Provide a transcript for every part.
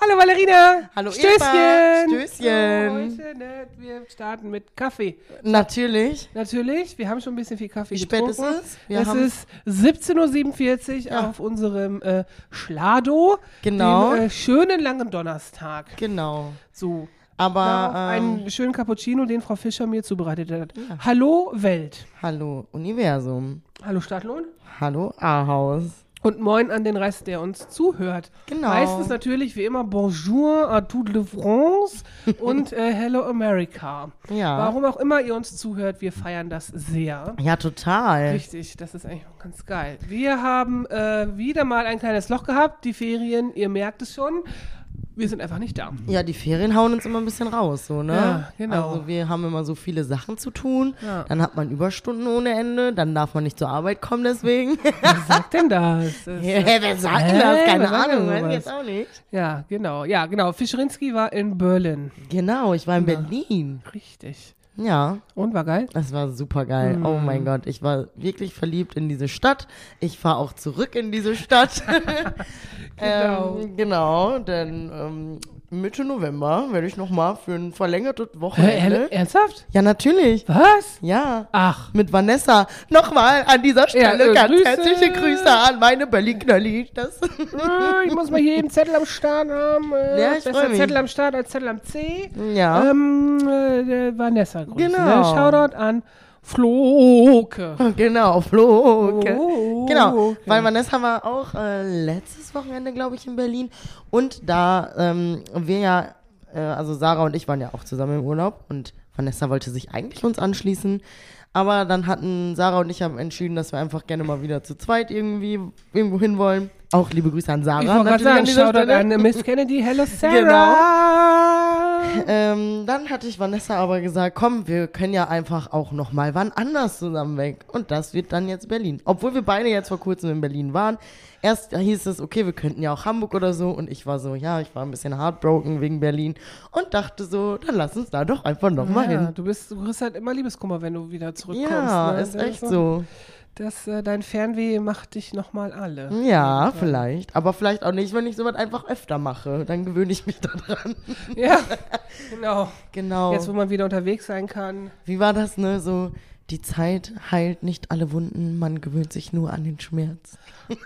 Hallo Valerina. Hallo Stößchen. Eva. Stößchen. So, heute, ne, wir starten mit Kaffee. Natürlich. Natürlich, wir haben schon ein bisschen viel Kaffee Wie spät getrunken. ist es? Wir es ist 17.47 Uhr Ja. auf unserem äh, Schlado. Genau. Dem äh, schönen langen Donnerstag. Genau. So. Aber ähm, einen schönen Cappuccino, den Frau Fischer mir zubereitet hat. Hallo Welt. hallo Universum. Hallo Stadtlohn. Hallo A-Haus. Und moin an den Rest, der uns zuhört. Genau. Meistens natürlich wie immer Bonjour à toute la France und äh, Hello America. Ja. Warum auch immer ihr uns zuhört, wir feiern das sehr. Ja, total. Richtig, das ist eigentlich ganz geil. Wir haben äh, wieder mal ein kleines Loch gehabt, die Ferien, ihr merkt es schon. Wir sind einfach nicht da. Ja, die Ferien hauen uns immer ein bisschen raus, so, ne? Ja, genau. Also wir haben immer so viele Sachen zu tun. Ja. Dann hat man Überstunden ohne Ende. Dann darf man nicht zur Arbeit kommen deswegen. Wer sagt denn das? das Hä, wer sagt denn das? Keine Ahnung, weiß ich jetzt auch nicht. ja, genau. Ja, genau. Fischerinski war in Berlin. Genau, ich war in Berlin. Richtig. Ja, Und war geil? das war super geil. Mhm. Oh mein Gott, ich war wirklich verliebt in diese Stadt. Ich fahre auch zurück in diese Stadt. Genau. ähm, genau, denn ähm, Mitte November werde ich nochmal für ein verlängertes Hä, Wochenende. ernsthaft? Ja, natürlich. Was? Ja. Ach. Mit Vanessa. Nochmal an dieser Stelle Ja, äh, ganz Grüße. herzliche Grüße an meine Berlin-Knalli. Äh, ich muss mal hier einen Zettel am Start haben. Äh, Ja, ich besser. Zettel am Start als Zettel am C. ja. Ähm, äh, Vanessa grüßen. Genau. Ne? Shoutout an Floke. Genau, Floke. Oh, Genau, weil Vanessa war auch äh, letztes Wochenende, glaube ich, in Berlin. Und da ähm, wir ja, äh, also Sarah und ich waren ja auch zusammen im Urlaub und Vanessa wollte sich eigentlich uns anschließen. Aber dann hatten Sarah und ich haben entschieden, dass wir einfach gerne mal wieder zu zweit irgendwie irgendwo hin wollen. Auch liebe Grüße an Sarah. Ich wollte gerade sagen, Shoutout an Miss Kennedy. Hello, Genau. Sarah. Ähm, dann hatte ich Vanessa aber gesagt, komm, wir können ja einfach auch noch mal wann anders zusammen weg. Und das wird dann jetzt Berlin. Obwohl wir beide jetzt vor kurzem in Berlin waren. Erst hieß es, okay, wir könnten ja auch Hamburg oder so. Und ich war so, ja, ich war ein bisschen heartbroken wegen Berlin. Und dachte so, dann lass uns da doch einfach noch mal Ja, hin. du, bist, du kriegst halt immer Liebeskummer, wenn du wieder zurückkommst. Ja, ne? ist Das echt so. Das, äh, dein Fernweh macht dich nochmal alle. Ja, vielleicht. Aber vielleicht auch nicht, wenn ich sowas einfach öfter mache. Dann gewöhne ich mich daran. Ja, genau. Genau. Jetzt, wo man wieder unterwegs sein kann. Wie war das, ne? So, die Zeit heilt nicht alle Wunden, man gewöhnt sich nur an den Schmerz.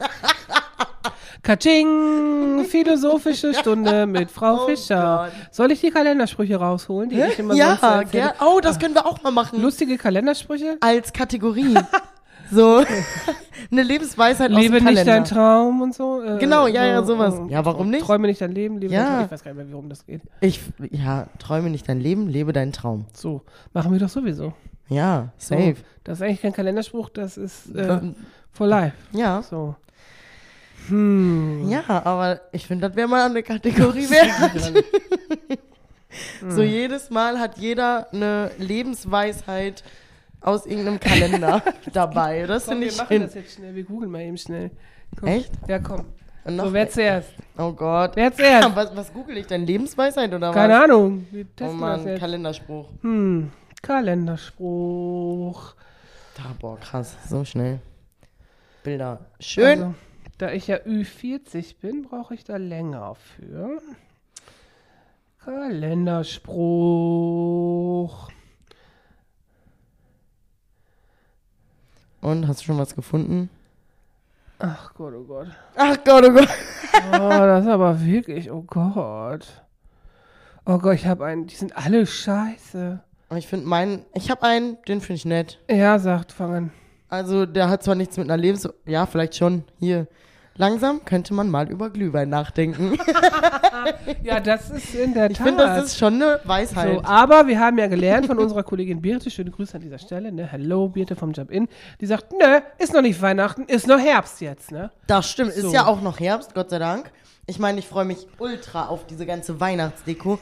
Katsching! Philosophische Stunde mit Frau Oh Fischer. Gott. Soll ich die Kalendersprüche rausholen, die ich immer ja, sonst gern. Oh, das können wir auch mal machen. Lustige Kalendersprüche? Als Kategorie. so, eine Lebensweisheit aus Lebe dem nicht dein Traum und so. äh, Genau, ja, ja, so, sowas. äh, Ja, warum nicht? Träume nicht dein Leben, lebe Ja. dein Traum. Ich weiß gar nicht mehr, worum das geht. Ich, ja, träume nicht dein Leben, lebe deinen Traum. So, machen wir doch sowieso. Ja, So, safe. Das ist eigentlich kein Kalenderspruch, das ist äh, for life. Ja, So. Hm. ja, aber ich finde, das wäre mal eine Kategorie wert. So jedes Mal hat jeder eine Lebensweisheit aus irgendeinem Kalender dabei. Das finde wir ich machen schön. das jetzt schnell. Wir googeln mal eben schnell. Komm. Echt? Ja, komm. So, wer zuerst? Oh Gott. Wer zuerst? Was, was google ich denn? Lebensweisheit oder Keine was? Ahnung. Wir Oh testen das Mann, jetzt. Kalenderspruch. Hm. Kalenderspruch. Da, boah, krass. So schnell. Bilder. Schön. Also, da ich ja Ü40 bin, brauche ich da länger für. Kalenderspruch. Und, hast du schon was gefunden? Ach Gott, oh Gott. Ach Gott, oh Gott. Oh, das ist aber wirklich, oh Gott. Oh Gott, ich habe einen, die sind alle scheiße. Ich finde meinen, ich habe einen, den finde ich nett. Ja, sagt, fang an. Also, der hat zwar nichts mit einer Lebens... Ja, vielleicht schon. Hier. Langsam könnte man mal über Glühwein nachdenken. Ja, das ist in der Ich Tat. finde, das ist schon eine Weisheit. So, aber wir haben ja gelernt von unserer Kollegin Birte, schöne Grüße an dieser Stelle, ne? Hello, Birte vom Jump In. Die sagt, nö, ist noch nicht Weihnachten, ist noch Herbst jetzt, ne? Das stimmt. So. Ist ja auch noch Herbst, Gott sei Dank. Ich meine, ich freue mich ultra auf diese ganze Weihnachtsdeko.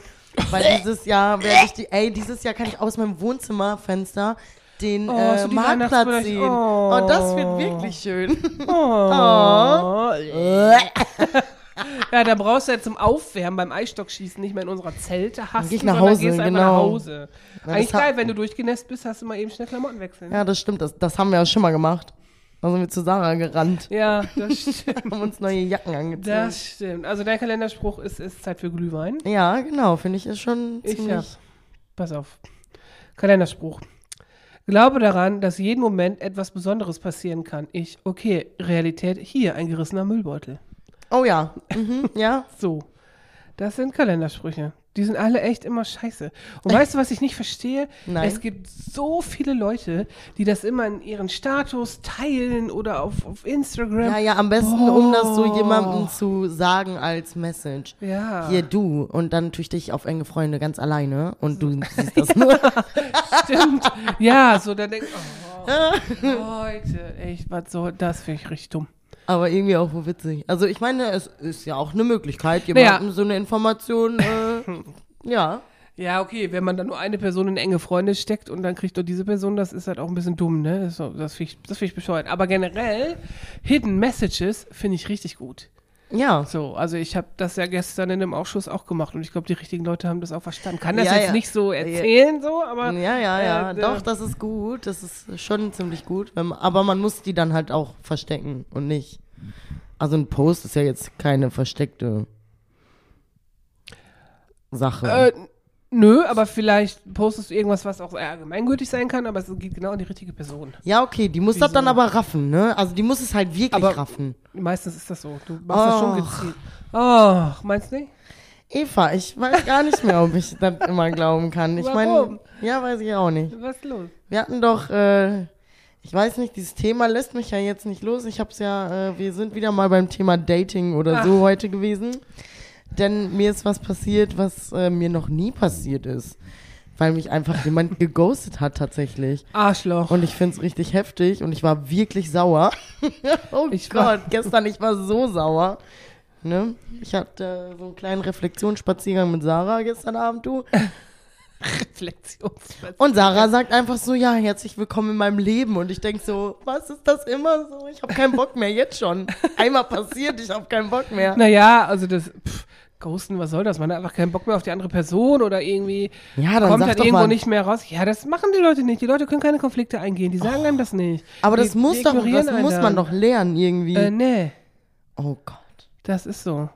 Weil dieses Jahr werde ich die, ey, dieses Jahr kann ich aus meinem Wohnzimmerfenster den Oh, äh, so Marktplatz sehen. Oh. Oh. das wird wirklich schön. Oh. Ja, da brauchst du ja zum Aufwärmen beim Eisstockschießen nicht mehr in unserer Zelte hast geh ich du, nach sondern Hause, gehst genau. nach Hause. Ja, Eigentlich geil, wenn du durchgenässt bist, hast du mal eben schnell Klamotten wechseln. Ja, das stimmt. Das, das haben wir ja schon mal gemacht. Da sind wir zu Sarah gerannt. Ja, das stimmt. Haben uns neue Jacken angezogen. Das stimmt. Also dein Kalenderspruch ist, ist Zeit für Glühwein. ja, genau. Finde ich ist schon Ich ziemlich... hab. Pass auf. Kalenderspruch. Glaube daran, dass jeden Moment etwas Besonderes passieren kann. Ich, okay, Realität, hier ein gerissener Müllbeutel. Oh ja. Mhm, ja. So. Das sind Kalendersprüche. Die sind alle echt immer scheiße. Und weißt du, was ich nicht verstehe? Nein. Es gibt so viele Leute, die das immer in ihren Status teilen oder auf, auf Instagram. Ja, ja, am besten, um das so Boah. jemandem zu sagen als Message. Ja. Hier, du. Und dann tue ich dich auf enge Freunde ganz alleine und du siehst das nur. Stimmt. Ja, so, dann denk oh, Leute, echt, was soll, das finde ich richtig dumm. Aber irgendwie auch witzig. Also ich meine, es ist ja auch eine Möglichkeit, jemandem Naja. so eine Information, äh, ja. Ja, okay, wenn man dann nur eine Person in enge Freunde steckt und dann kriegt nur diese Person, das ist halt auch ein bisschen dumm, ne? Das, finde ich, das find ich bescheuert. Aber generell, Hidden Messages finde ich richtig gut. Ja. So, also ich habe das ja gestern in einem Ausschuss auch gemacht und ich glaube, die richtigen Leute haben das auch verstanden. Kann das Ja, jetzt ja. nicht so erzählen, so, aber. Ja, ja, ja. Äh, Doch, äh, das ist gut. Das ist schon ziemlich gut. Man, aber man muss die dann halt auch verstecken und nicht. Also ein Post ist ja jetzt keine versteckte Sache. Äh, nö, aber vielleicht postest du irgendwas, was auch allgemeingültig sein kann, aber es geht genau an die richtige Person. ja, okay, die muss das Wieso? dann aber raffen, ne? Also die muss es halt wirklich Aber- raffen. Meistens ist das so. Du machst das schon gezielt. Ach, meinst du nicht? Eva, ich weiß gar nicht mehr, ob ich das immer glauben kann. Ich meine, ja, weiß ich auch nicht. Was ist los? Wir hatten doch, äh, ich weiß nicht, dieses Thema lässt mich ja jetzt nicht los. Ich hab's ja, äh, wir sind wieder mal beim Thema Dating oder so heute gewesen. Denn mir ist was passiert, was äh, mir noch nie passiert ist. Weil mich einfach jemand geghostet hat tatsächlich. Arschloch. Und ich find's richtig heftig und ich war wirklich sauer. oh Ich Gott, gestern, ich war so sauer. Ne? Ich hatte so einen kleinen Reflexionsspaziergang mit Sarah gestern Abend, du. Reflexionsspaziergang. Und Sarah sagt einfach so, ja, herzlich willkommen in meinem Leben. Und ich denk so, was ist das immer so? Ich habe keinen Bock mehr, jetzt schon. Einmal passiert, ich habe keinen Bock mehr. Naja, also das. Pff, Ghosten, was soll das? Man hat einfach keinen Bock mehr auf die andere Person oder irgendwie Ja, dann kommt halt doch irgendwo mal. nicht mehr raus. Ja, das machen die Leute nicht. Die Leute können keine Konflikte eingehen. Die sagen einem das nicht. Aber die, das muss doch, das einen muss man doch lernen irgendwie. Äh, nee, oh Gott. das ist so.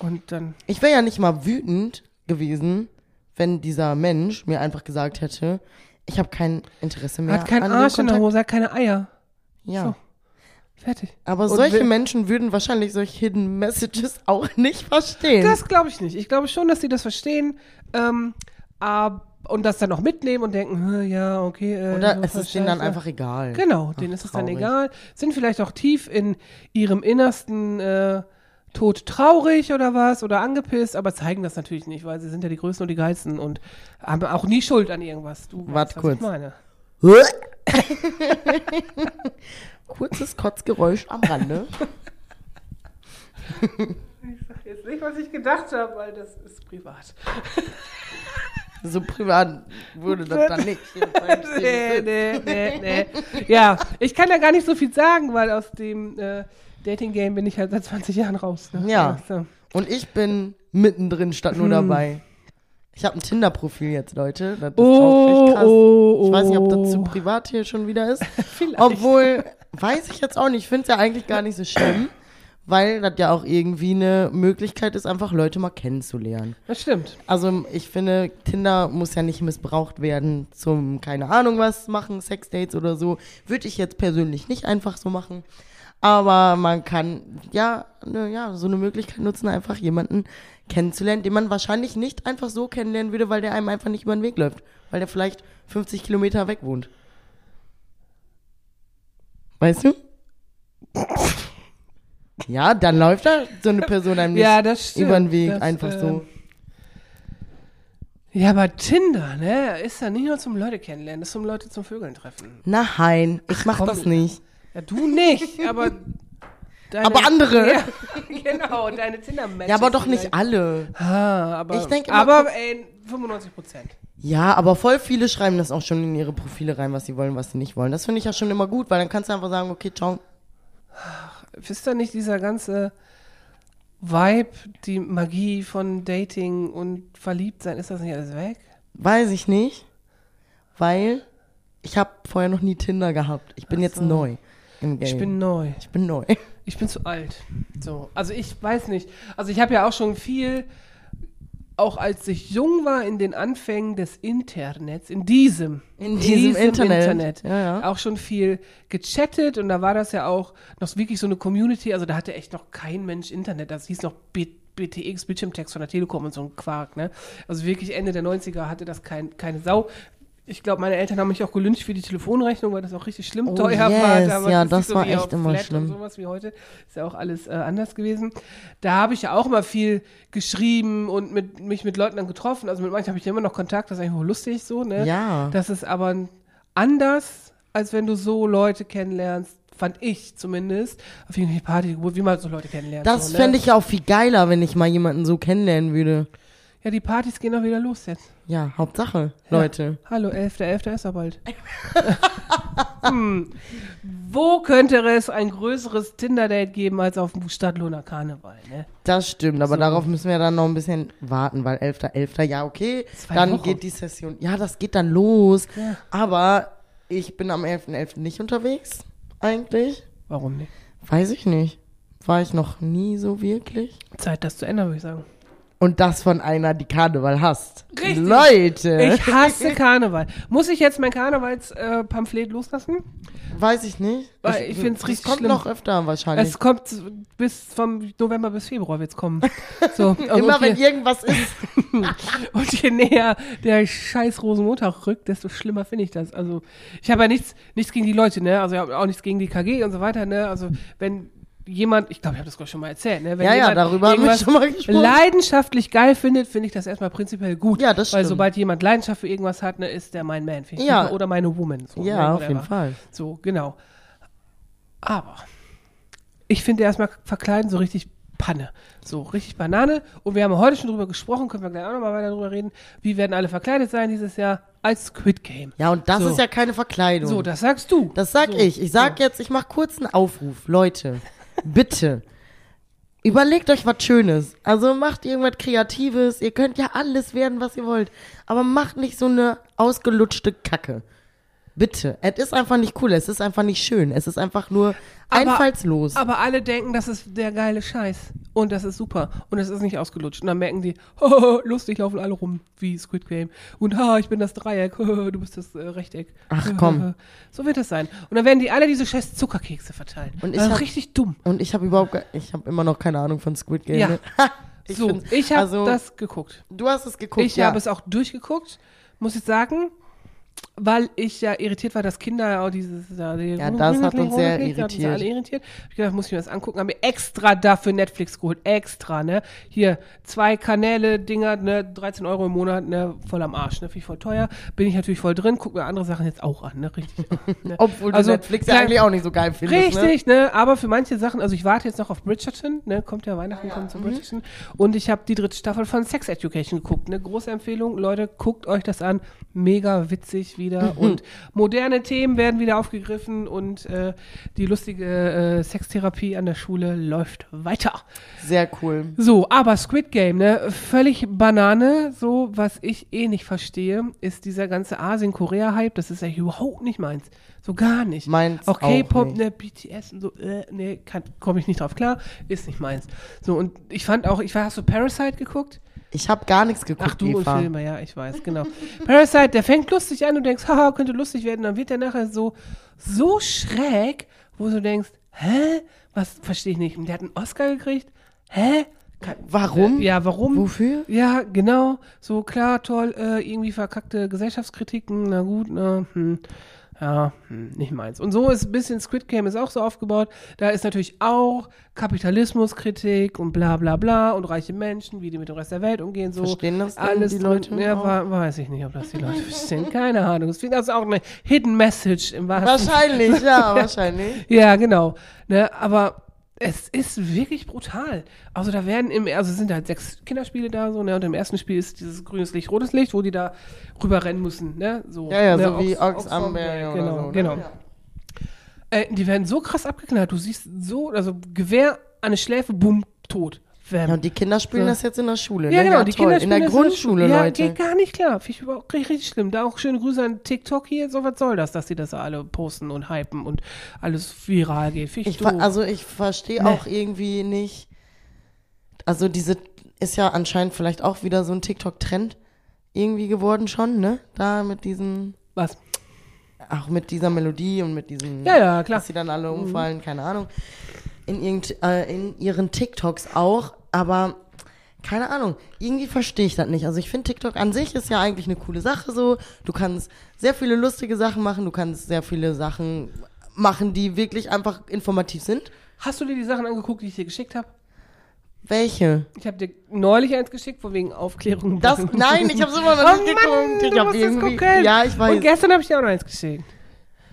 Und dann. Ich wäre ja nicht mal wütend gewesen, wenn dieser Mensch mir einfach gesagt hätte, ich habe kein Interesse mehr hat keinen Arsch in der. Hose, hat keine Eier. Ja. So. Fertig. Aber Und solche Menschen würden wahrscheinlich solche Hidden Messages auch nicht verstehen. Das glaube ich nicht. Ich glaube schon, dass die das verstehen. Ähm, ab, und das dann auch mitnehmen und denken, ja, okay. Äh, Oder es ist denen dann einfach egal. Genau, Ach, denen ist es dann egal. Sind vielleicht auch tief in ihrem Innersten äh, tot traurig oder was oder angepisst, aber zeigen das natürlich nicht, weil sie sind ja die Größten und die Geilsten und haben auch nie Schuld an irgendwas. Du Wart weißt, was kurz. ich meine. Kurzes Kotzgeräusch am Rande. Ich sag jetzt nicht, was ich gedacht habe, weil das ist privat. So privat wurde das dann nicht. nee, nee, nee, nee. Ja, ich kann ja gar nicht so viel sagen, weil aus dem äh, Dating-Game bin ich halt seit 20 Jahren raus. Ne? Ja. So. Und ich bin mittendrin statt nur Hm. dabei. Ich habe ein Tinder-Profil jetzt, Leute. Das ist auch Oh, echt krass. oh, Ich weiß nicht, ob das oh. zu privat hier schon wieder ist. Obwohl, weiß ich jetzt auch nicht. Ich finde es ja eigentlich gar nicht so schlimm, weil das ja auch irgendwie eine Möglichkeit ist, einfach Leute mal kennenzulernen. Das stimmt. Also ich finde, Tinder muss ja nicht missbraucht werden zum, keine Ahnung was machen, Sexdates oder so. Würde ich jetzt persönlich nicht einfach so machen. Aber man kann ja, ne, ja so eine Möglichkeit nutzen, einfach jemanden kennenzulernen, den man wahrscheinlich nicht einfach so kennenlernen würde, weil der einem einfach nicht über den Weg läuft. Weil der vielleicht 50 Kilometer weg wohnt. Weißt du? Ja, dann läuft da so eine Person einem nicht Ja, über den Weg, Das, einfach äh, so. Ja, aber Tinder, ne, ist ja nicht nur zum Leute kennenlernen, das ist zum Leute zum Vögeln treffen. Nein, ich mach komm. das nicht. Ja, du nicht, aber deine, Aber andere. Ja, genau, deine Tinder-Matches. Ja, aber doch vielleicht. nicht alle. Ah, aber, Ich denk immer, aber guck- ey, 95 Prozent. Ja, aber voll viele schreiben das auch schon in ihre Profile rein, was sie wollen, was sie nicht wollen. Das finde ich ja schon immer gut, weil dann kannst du einfach sagen, okay, ciao. Ist da nicht dieser ganze Vibe, die Magie von Dating und Verliebtsein, ist das nicht alles weg? Weiß ich nicht, weil ich habe vorher noch nie Tinder gehabt. Ich bin Ach jetzt so. neu im Game. Ich bin neu. ich bin neu. Ich bin zu alt. So, also ich weiß nicht. Also ich habe ja auch schon viel, auch als ich jung war, in den Anfängen des Internets, in diesem, In diesem Internet. Ja, ja. auch schon viel gechattet und da war das ja auch noch wirklich so eine Community. Also da hatte echt noch kein Mensch Internet. Das hieß noch B BTX, Bildschirmtext von der Telekom und so ein Quark. Ne? Also wirklich Ende der 90er hatte das kein, keine Sau. Ich glaube, meine Eltern haben mich auch gelüncht für die Telefonrechnung, weil das auch richtig schlimm Oh, teuer yes. war. Damals Ja, das nicht war echt immer Flat schlimm. Und sowas wie heute. Ist ja auch alles äh, anders gewesen. Da habe ich ja auch immer viel geschrieben und mit, mich mit Leuten dann getroffen. Also mit manchen habe ich ja immer noch Kontakt, das ist eigentlich wohl lustig so, ne? Ja. Das ist aber anders, als wenn du so Leute kennenlernst, fand ich zumindest, auf irgendeine Party, wie man so Leute kennenlernt. Das so, ne? fände ich auch viel geiler, wenn ich mal jemanden so kennenlernen würde. Ja, die Partys gehen auch wieder los jetzt. Ja, Hauptsache, Leute. Hallo, 11.11. ist er bald. hm. Wo könnte es ein größeres Tinder-Date geben als auf dem Stadtlohner Karneval, ne? Das stimmt, aber So. darauf müssen wir dann noch ein bisschen warten, weil 11.11. ja, okay, Zwei dann Wochen. geht die Session. Ja, das geht dann los. Ja. Aber ich bin am 11.11. nicht unterwegs, eigentlich. Warum nicht? Weiß ich nicht. War ich noch nie so wirklich. Zeit, das zu ändern, würde ich sagen. Und das von einer, die Karneval hasst. Richtig. Leute. Ich hasse Karneval. Muss ich jetzt mein Karnevalspamphlet Pamphlet loslassen? Weiß ich nicht. Weil ich find's das richtig kommt schlimm. noch öfter wahrscheinlich. Es kommt bis vom November bis Februar wird's kommen. So, also Immer und wenn irgendwas ist. und je näher der scheiß Rosenmontag rückt, desto schlimmer finde ich das. Also ich habe ja nichts, nichts gegen die Leute, ne? Also ich habe auch nichts gegen die KG und so weiter, ne? Also wenn jemand, ich glaube, ich habe das gerade schon mal erzählt, ne? Wenn Ja, ja, darüber haben wir schon mal gesprochen. leidenschaftlich geil findet, finde ich das erstmal prinzipiell gut. Ja, das Weil stimmt. sobald jemand Leidenschaft für irgendwas hat, ne, ist der mein Man. Finde ich Ja. super. Oder meine Woman. So, Ja, ne, auf jeden. Fall. So, genau. Aber ich finde erstmal verkleiden so richtig Panne. So, richtig Banane. Und wir haben heute schon drüber gesprochen, können wir gleich auch nochmal weiter drüber reden. Wie werden alle verkleidet sein dieses Jahr? Als Squid Game. Ja, und das So. ist ja keine Verkleidung. So, das sagst du. Das sag so. ich. Ich sag jetzt, ich mach kurz einen Aufruf. Leute, bitte. Überlegt euch was Schönes. Also macht irgendwas Kreatives. Ihr könnt ja alles werden, was ihr wollt. Aber macht nicht so eine ausgelutschte Kacke. Bitte. Es ist einfach nicht cool. Es ist einfach nicht schön. Es ist einfach nur Aber- einfallslos. Aber alle denken, das ist der geile Scheiß. Und das ist super. Und es ist nicht ausgelutscht. Und dann merken die, oh, lustig, laufen alle rum wie Squid Game. Und ha, ich bin das Dreieck, du bist das äh, Rechteck. Ach, komm. So wird das sein. Und dann werden die alle diese scheiß Zuckerkekse verteilen. Und ich das ist hab- richtig dumm. Und ich habe überhaupt, ich habe immer noch keine Ahnung von Squid Game. Ja. ne? ich so, ich habe also, das geguckt. Du hast es geguckt. ich ja. habe es auch durchgeguckt, muss ich sagen. Weil ich ja irritiert war, dass Kinder auch dieses. Ja, die Ja, das hat uns sehr hat uns irritiert. alle irritiert. Hab ich gedacht, muss ich mir das angucken. Haben mir extra dafür Netflix geholt. Extra, ne? Hier, zwei Kanäle, Dinger, ne? 13 Euro im Monat, ne? Voll am Arsch, ne? Finde ich voll teuer. Bin ich natürlich voll drin. Guck mir andere Sachen jetzt auch an, ne? Richtig. Ne? Obwohl du Also, Netflix ja eigentlich auch nicht so geil findest. Ne? Richtig, ne? Aber für manche Sachen, also ich warte jetzt noch auf Bridgerton, ne? Kommt ja Weihnachten, kommt Mhm. zu Bridgerton. Und ich habe die dritte Staffel von Sex Education geguckt, ne? Große Empfehlung, Leute, guckt euch das an. Mega witzig wieder. Und moderne Themen werden wieder aufgegriffen und äh, die lustige äh, Sextherapie an der Schule läuft weiter. Sehr cool. So, aber Squid Game, ne, völlig Banane. So, was ich eh nicht verstehe, ist dieser ganze Asien-Korea-Hype. Das ist ja überhaupt nicht meins. So gar nicht. Meins auch K-Pop, ne, BTS und so, äh, ne, komme ich nicht drauf klar. Ist nicht meins. So, und ich fand auch, ich war, hast du Parasite geguckt? Ich habe gar nichts geguckt, Ach du und Eva. Filme, ja, ich weiß, genau. Parasite, der fängt lustig an und denkst, haha, könnte lustig werden, dann wird der nachher so, so schräg, wo du denkst, hä? Was, verstehe ich nicht. Und Der hat einen Oscar gekriegt? Hä? Kann, Warum? Äh, ja, warum? Wofür? Ja, genau. So, klar, toll, äh, irgendwie verkackte Gesellschaftskritiken, na gut, na, hm. Ja, hm, nicht meins. Und so ist ein bisschen Squid Game ist auch so aufgebaut. Da ist natürlich auch Kapitalismuskritik und bla bla bla und reiche Menschen, wie die mit dem Rest der Welt umgehen. So Verstehen das alles die drin. Leute Ja, auch? wa- weiß ich nicht, ob das die Leute verstehen. Keine Ahnung. Es ist auch eine Hidden Message im wahrsten Wahrscheinlich, ja, wahrscheinlich. ja, genau. Ne, aber es ist wirklich brutal. Also da werden im, also sind halt sechs Kinderspiele da so, ne? Und im ersten Spiel ist dieses grünes Licht, rotes Licht, wo die da rüber rennen müssen, ne? So, Ja, ja, ne? so wie Ox- Ox oder genau, so, ne? genau. Ja. Äh, die werden so krass abgeknallt. Du siehst so, also Gewehr an der Schläfe, bumm, tot. Ja, und die Kinder spielen So. das jetzt in der Schule. Ja, ne? genau, die toll. Kinder In der spielen Grundschule, ja, Leute. geht gar nicht klar. Finde ich überhaupt richtig, richtig schlimm. Da auch schöne Grüße an TikTok hier. So was soll das, dass die das alle posten und hypen und alles viral geht. Finde ich, Ich also ich verstehe Nee. auch irgendwie nicht. Also diese ist ja anscheinend vielleicht auch wieder so ein TikTok-Trend irgendwie geworden schon, ne? Da mit diesen, was? auch mit dieser Melodie und mit diesen, Ja, ja, klar. dass sie dann alle umfallen, keine Ahnung. In, irgend, äh, in ihren TikToks auch, aber keine Ahnung, irgendwie verstehe ich das nicht. Also ich finde TikTok an sich ist ja eigentlich eine coole Sache so. Du kannst sehr viele lustige Sachen machen, du kannst sehr viele Sachen machen, die wirklich einfach informativ sind. Hast du dir die Sachen angeguckt, die ich dir geschickt habe? Welche? Ich habe dir neulich eins geschickt, von wegen Aufklärung. Das, nein, ich habe immer noch Oh nicht Mann, geguckt. Ich du hab musst es irgendwie, gucken. ja, ich Und weiß. gestern habe ich dir auch noch eins geschickt.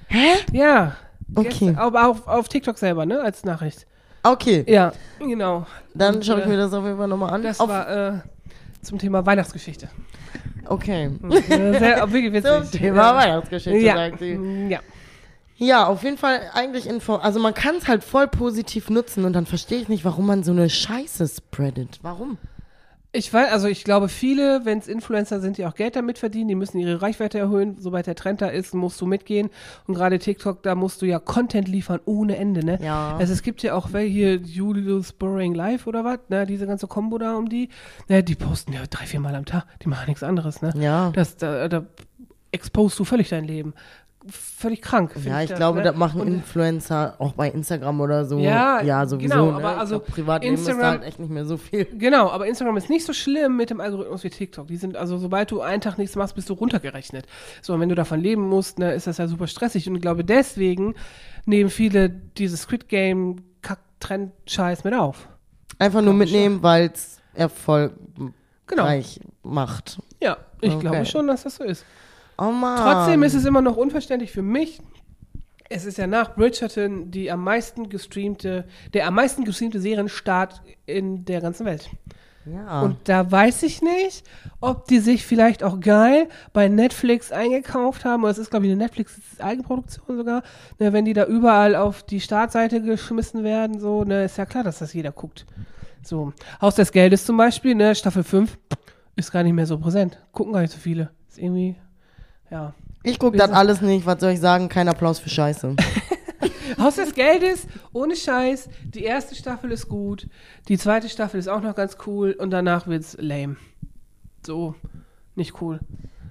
Hä? Ja. Okay. Gestern, aber auf, auf TikTok selber, ne? Als Nachricht. Okay, Ja, genau. dann schaue ich äh, mir das auf jeden Fall nochmal an. Das auf, war äh, zum Thema Weihnachtsgeschichte. okay. Äh, Sehr, wirklich witzig. Zum Thema ja. Weihnachtsgeschichte, ja. sagt sie. Ja. Ja, auf jeden Fall eigentlich Info. Also man kann es halt voll positiv nutzen und dann verstehe ich nicht, warum man so eine Scheiße spreadet. Warum? Ich weiß, also ich glaube, viele, wenn es Influencer sind, die auch Geld damit verdienen, die müssen ihre Reichweite erhöhen. Sobald der Trend da ist, musst du mitgehen. Und gerade TikTok, da musst du ja Content liefern ohne Ende, ne? Ja. Also es gibt ja auch welche hier, Julius Boring Live oder was, ne? Diese ganze Kombo da um die. Ne, die posten ja drei, vier Mal am Tag. Die machen nichts anderes, ne? Ja. Das, da, da exposst du völlig dein Leben. Völlig krank. Ja, ich das, glaube, ne? das machen Und- Influencer auch bei Instagram oder so. Ja, ja sowieso. genau, ne? aber Ich also glaub, Privatleben ist Instagram- halt echt nicht mehr so viel. Genau, aber Instagram ist nicht so schlimm mit dem Algorithmus wie TikTok. Die sind, also sobald du einen Tag nichts machst, bist du runtergerechnet. So, und wenn du davon leben musst, ne, ist das ja super stressig. Und ich glaube, deswegen nehmen viele dieses Squid Game Kack-Trend-Scheiß mit auf. Einfach nur ich mitnehmen, weil es erfolgreich Genau. macht. Ja, ich Okay. glaube schon, dass das so ist. Oh Mann. Trotzdem ist es immer noch unverständlich für mich. Es ist ja nach Bridgerton die am meisten gestreamte, der am meisten gestreamte Serienstart in der ganzen Welt. ja. Und da weiß ich nicht, ob die sich vielleicht auch geil bei Netflix eingekauft haben. Es ist, glaube ich, eine Netflix-Eigenproduktion sogar. Ne, wenn die da überall auf die Startseite geschmissen werden, so, ne, ist ja klar, dass das jeder guckt. So. Haus des Geldes zum Beispiel, ne, Staffel 5, ist gar nicht mehr so präsent. Gucken gar nicht so viele. Ist irgendwie, ja. ich gucke das alles nicht. Was soll ich sagen? Kein Applaus für Scheiße. Haus des Geldes, ohne Scheiß. Die erste Staffel ist gut. Die zweite Staffel ist auch noch ganz cool. Und danach wird's lame. So, nicht cool.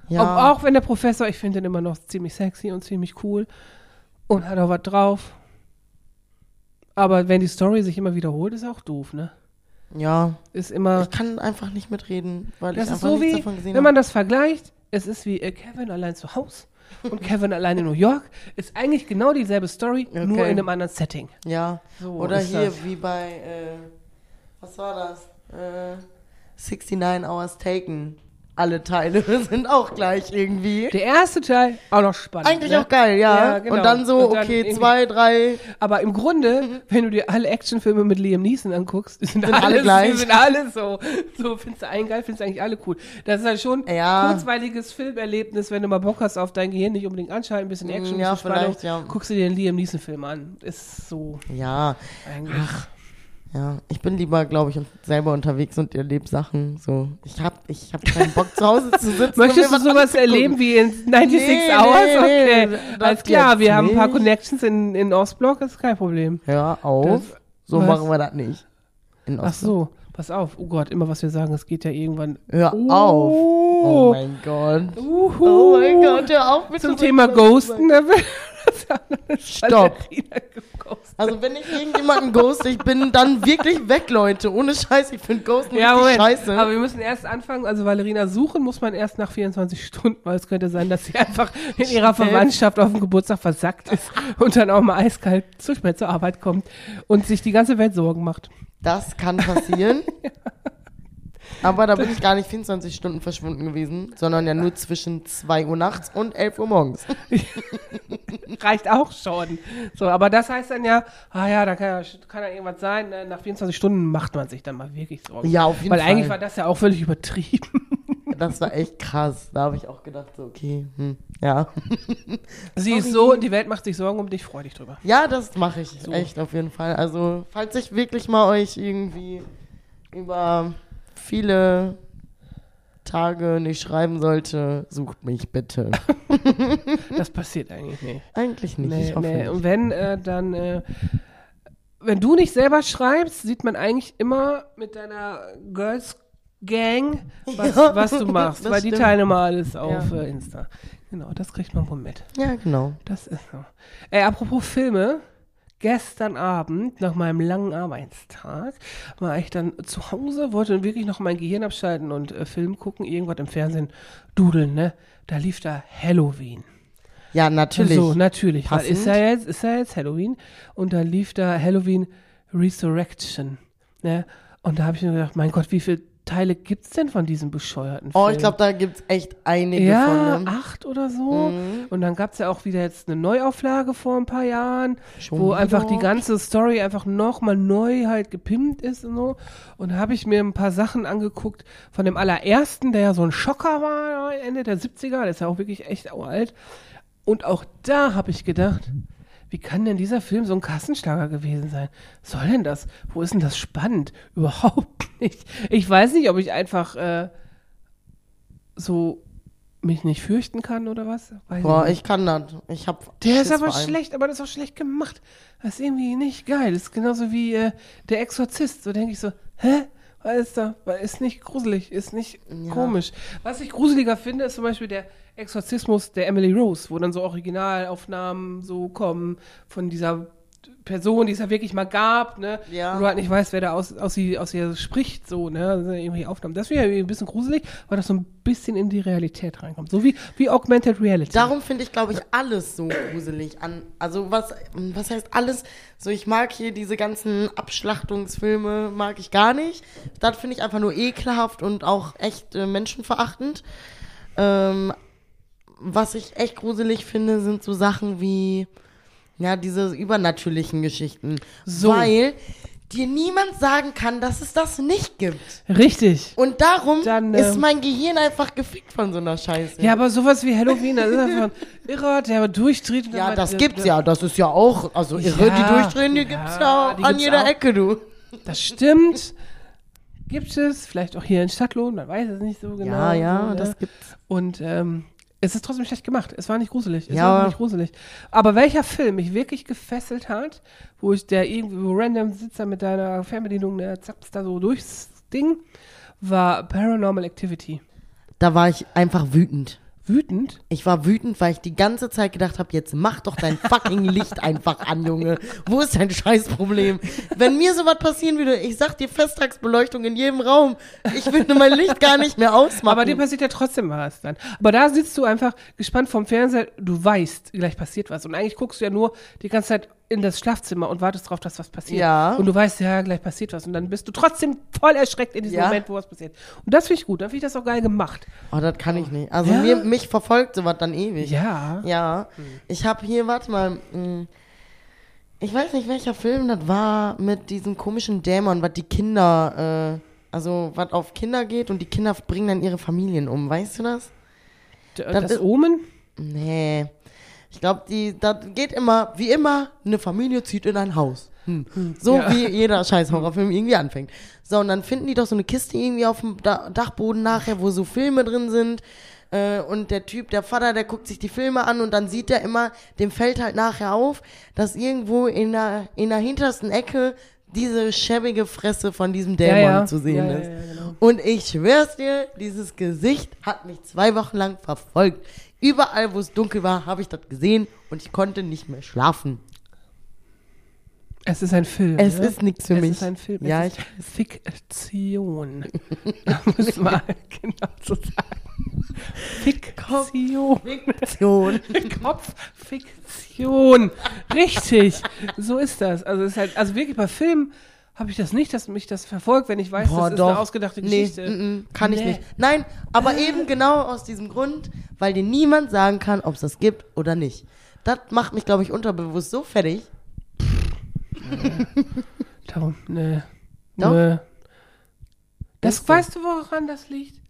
Ja. Auch, auch wenn der Professor, ich finde ihn immer noch ziemlich sexy und ziemlich cool. Und hat auch was drauf. Aber wenn die Story sich immer wiederholt, ist auch doof, ne? ja. Ist immer. Ich kann einfach nicht mitreden, weil Das ich ist einfach so nichts wie, davon gesehen wenn man habe. das vergleicht, es ist wie äh, Kevin allein zu Hause und Kevin allein in New York. Ist eigentlich genau dieselbe Story, nur Okay. in einem anderen Setting. Ja. So Oder hier das. wie bei, äh, was war das? Äh, 69 Hours Taken. Alle Teile sind auch gleich irgendwie. Der erste Teil auch noch spannend. Eigentlich ne? auch geil, ja. Ja, genau. Und dann so, Und dann okay, zwei, drei. Aber im Grunde, wenn du dir alle Actionfilme mit Liam Neeson anguckst, sind, Sind alle, alle gleich. Die sind alle so. So findest du einen geil, findest du eigentlich alle cool. Das ist halt schon Ja. kurzweiliges Filmerlebnis, wenn du mal Bock hast auf dein Gehirn, nicht unbedingt anschalten, ein bisschen Action, ein Mm, Ja, bisschen Spannung. vielleicht, ja. Guckst du dir den Liam Neeson Film an. Ist so Ja, eigentlich. Ja. Ich bin lieber, glaube ich, selber unterwegs und erlebe Sachen. So, ich hab, ich hab keinen Bock zu Hause zu sitzen. Möchtest du sowas erleben wie in 96 Nee, Hours? nee, okay. nee, Alles klar, wir haben ein paar. Connections in, in Ostblock, ist kein Problem. Hör auf. Das- so was? machen wir das nicht. In Ach so, pass auf. Oh Gott, immer was wir sagen, es geht ja irgendwann. Hör Oh. auf. Oh mein Gott. Uhu. Oh mein Gott, hör auf bitte. Zum mit Thema. Ghosten, will Stopp. Also wenn ich irgendjemanden ghost, ich bin dann wirklich weg, Leute. Ohne Scheiß, ich finde Ghosten Ja, richtig scheiße. Aber wir müssen erst anfangen. Also Valerina suchen muss man erst nach 24 Stunden, weil es könnte sein, dass sie einfach in ihrer. Verwandtschaft auf dem Geburtstag versackt ist und dann auch mal eiskalt zu spät zur Arbeit kommt und sich die ganze Welt Sorgen macht. das kann passieren. Aber da bin ich gar nicht 24 Stunden verschwunden gewesen, sondern ja nur zwischen 2 Uhr nachts und 11 Uhr morgens. Reicht auch schon. So, aber das heißt dann ja, ah ja, da kann ja, kann ja irgendwas sein. ne? Nach 24 Stunden macht man sich dann mal wirklich Sorgen. Ja, auf jeden Weil Fall. eigentlich war das ja auch völlig übertrieben. Das war echt krass. Da habe ich auch gedacht, so, okay, hm, ja. Sie ist so, die Welt macht sich Sorgen um dich, freu dich drüber. Ja, das mache ich echt auf jeden Fall. Also, falls ich wirklich mal euch irgendwie über viele Tage nicht schreiben sollte, sucht mich bitte. Das passiert eigentlich nicht. Eigentlich nicht. Nee, ich hoffe nee. nicht. Und wenn, äh, dann, äh, wenn du nicht selber schreibst, sieht man eigentlich immer mit deiner Girls Gang, was, Ja, was du machst, weil die stimmt. teilen immer alles auf Ja. äh, Insta. Genau, das kriegt man wohl mit. Ja, genau. Das ist so. Ey, apropos Filme. Gestern Abend, nach meinem langen Arbeitstag, war ich dann zu Hause, wollte wirklich noch mein Gehirn abschalten und äh, Film gucken, irgendwas im Fernsehen dudeln, ne? Da lief da Halloween. Ja, natürlich. So, natürlich. Passend. ist ja jetzt, ist ja jetzt Halloween. Und dann lief da Halloween Resurrection. Ne? Und da habe ich mir gedacht, mein Gott, wie viele Teile gibt's denn von diesem bescheuerten Film? oh, ich glaube, da gibt's echt einige ja, von. Ne? acht oder so. Mhm. Und dann gab's ja auch wieder jetzt eine Neuauflage vor ein paar Jahren, Schon wo wieder? einfach die ganze Story einfach nochmal neu halt gepimpt ist und so. Und da habe ich mir ein paar Sachen angeguckt von dem allerersten, der ja so ein Schocker war, Ende der 70er, der ist ja auch wirklich echt alt. Und auch da habe ich gedacht, wie kann denn dieser Film so ein Kassenschlager gewesen sein? Was soll denn das? Wo ist denn das spannend? Überhaupt nicht. Ich weiß nicht, ob ich einfach äh, so mich nicht fürchten kann oder was. Weiß Boah, nicht. ich kann das. Ich hab Der ist Schiss aber vor allem. schlecht, aber das ist auch schlecht gemacht. Das ist irgendwie nicht geil. Das ist genauso wie äh, der Exorzist. So denke ich so, hä? Was ist da? Ist nicht gruselig, ist nicht Ja. komisch. Was ich gruseliger finde, ist zum Beispiel der Exorzismus der Emily Rose, wo dann so Originalaufnahmen so kommen von dieser Person, die es ja wirklich mal gab, ne? Ja. Wo du halt nicht weißt, wer da aus, aus, sie, aus ihr spricht, so, ne? Das sind irgendwie Aufnahmen. Das ich irgendwie ein bisschen gruselig, weil das so ein bisschen in die Realität reinkommt. So wie, wie Augmented Reality. Darum finde ich, glaube ich, alles so gruselig an. Also was, was heißt alles? So, ich mag hier diese ganzen Abschlachtungsfilme, mag ich gar nicht. Das finde ich einfach nur ekelhaft und auch echt äh, menschenverachtend. Ähm, was ich echt gruselig finde, sind so Sachen wie, ja, diese übernatürlichen Geschichten. So. Weil dir niemand sagen kann, dass es das nicht gibt. Richtig. Und darum Dann, ist ähm, mein Gehirn einfach gefickt von so einer Scheiße. Ja, aber sowas wie Halloween, das ist einfach ein Irrer, der durchdreht. und Ja, das der- gibt's ja. Das ist ja auch, also Irre, Ja, die durchdrehen, die ja, gibt's ja die an gibt's jeder auch. Ecke, du. Das stimmt. Gibt es, vielleicht auch hier in Stadtlohn, man weiß es nicht so genau. Ja, ja, so, ne? das gibt's. Und ähm, es ist trotzdem schlecht gemacht. Es war nicht gruselig. Es Ja. war nicht gruselig. Aber welcher Film mich wirklich gefesselt hat, wo ich der irgendwie random sitzt da mit deiner Fernbedienung, der zappst da so durchs Ding, war Paranormal Activity. Da war ich einfach wütend. Wütend. Ich war wütend, weil ich die ganze Zeit gedacht habe, jetzt mach doch dein fucking Licht einfach an, Junge. Wo ist dein Scheißproblem? Wenn mir sowas passieren würde, ich sag dir Festtagsbeleuchtung in jedem Raum. Ich würde mein Licht gar nicht mehr ausmachen. Aber dir passiert ja trotzdem was dann. Aber da sitzt du einfach gespannt vorm Fernseher, du weißt, gleich passiert was. Und eigentlich guckst du ja nur die ganze Zeit in das Schlafzimmer und wartest drauf, dass was passiert. Ja. Und du weißt, ja, gleich passiert was. Und dann bist du trotzdem voll erschreckt in diesem Ja. Moment, wo was passiert. Und das finde ich gut. Dann finde ich das auch geil gemacht. oh, das kann ich nicht. Also Ja. mir, mich verfolgt sowas dann ewig. Ja. Ja, ich habe hier, warte mal, mh, ich weiß nicht, welcher Film das war mit diesem komischen Dämon, was die Kinder, äh, also was auf Kinder geht und die Kinder bringen dann ihre Familien um, weißt du das? D- Das Das, ist- Omen? Nee. Ich glaube, die, das geht immer, wie immer, eine Familie zieht in ein Haus. Hm. So Ja. wie jeder scheiß Horrorfilm irgendwie anfängt. So, und dann finden die doch so eine Kiste irgendwie auf dem da Dachboden nachher, wo so Filme drin sind. Äh, und der Typ, der Vater, der guckt sich die Filme an und dann sieht er immer, dem fällt halt nachher auf, dass irgendwo in der, in der hintersten Ecke diese schäbige Fresse von diesem Dämon Ja, ja. zu sehen ist. genau. Und ich schwör's dir, dieses Gesicht hat mich zwei Wochen lang verfolgt. Überall, wo es dunkel war, habe ich das gesehen und ich konnte nicht mehr schlafen. Es ist ein Film. Es ne? ist nichts für es mich. Es ist ein Film. Ja, es ist Fiktion. Muss man genau so sagen. Fiktion. Fiktion. Kopffiktion. Richtig. So ist das. Also es ist halt, also wirklich bei Filmen habe ich das nicht, dass mich das verfolgt, wenn ich weiß, Boah, das ist doch. eine ausgedachte Nee, Geschichte. mm, mm, kann ich Nee. nicht. Nein, aber eben genau aus diesem Grund, weil dir niemand sagen kann, ob es das gibt oder nicht. Das macht mich, glaube ich, unterbewusst so fertig. Darum, nee. Doch? Nee. Das Ist so. weißt du, woran das liegt?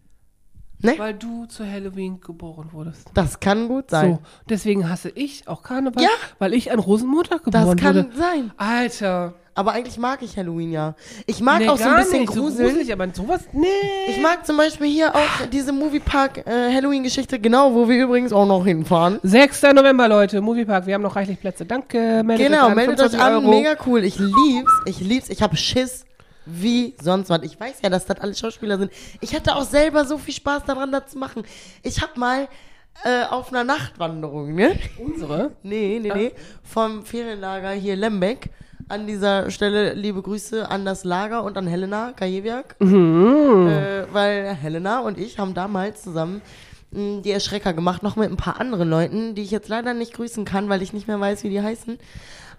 Ne? Weil du zu Halloween geboren wurdest. Das kann gut sein. So, deswegen hasse ich auch Karneval, Ja. weil ich an Rosenmontag das geboren kann wurde. sein. Alter. Aber eigentlich mag ich Halloween ja. Ich mag nee, auch so ein bisschen nicht, Gruseln. So gruselig, aber sowas, nee. Ich mag zum Beispiel hier auch diese Moviepark äh, Halloween-Geschichte, genau, wo wir übrigens auch noch hinfahren. 6. November, Leute, Moviepark, wir haben noch reichlich Plätze. Danke, meldet Genau, euch an, meldet euch 25 an, Euro. mega cool. Ich lieb's, ich lieb's, ich hab Schiss wie sonst was. Ich weiß ja, dass das alle Schauspieler sind. Ich hatte auch selber so viel Spaß daran, das zu machen. Ich hab mal äh, auf einer Nachtwanderung, ne? Unsere? Nee, nee, nee. Vom Ferienlager hier Lembeck. An dieser Stelle liebe Grüße an das Lager und an Helena Kajewiak. Mhm. Äh, weil Helena und ich haben damals zusammen mh, die Erschrecker gemacht, noch mit ein paar anderen Leuten, die ich jetzt leider nicht grüßen kann, weil ich nicht mehr weiß, wie die heißen.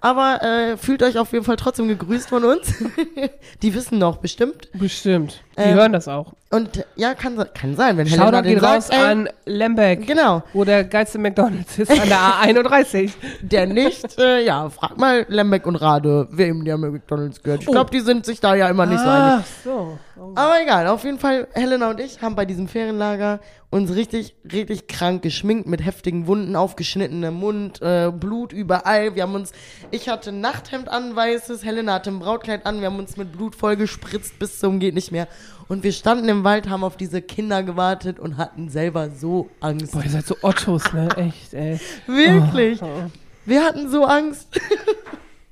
Aber äh, fühlt euch auf jeden Fall trotzdem gegrüßt von uns. die wissen noch bestimmt. Bestimmt. Die Ähm, hören das auch. Und ja, kann, kann sein, wenn Helena Shoutout den geht raus sagt, ey, an Lembeck, Genau. wo der geilste McDonalds ist, an der A31. Der nicht, äh, ja, frag mal Lembeck und Rade, wem der McDonalds gehört. Ich Oh. glaube, die sind sich da ja immer nicht so einig. Ach so. Oh. Aber egal, auf jeden Fall, Helena und ich haben bei diesem Ferienlager uns richtig, richtig krank geschminkt, mit heftigen Wunden, aufgeschnittenem Mund, äh, Blut überall. Wir haben uns, ich hatte ein Nachthemd an, weißes, Helena hatte ein Brautkleid an, wir haben uns mit Blut voll gespritzt bis zum geht nicht mehr. Und wir standen im Wald, haben auf diese Kinder gewartet und hatten selber so Angst. Boah, ihr seid so Ottos, ne? Echt, ey. Wirklich. Oh. Wir hatten so Angst.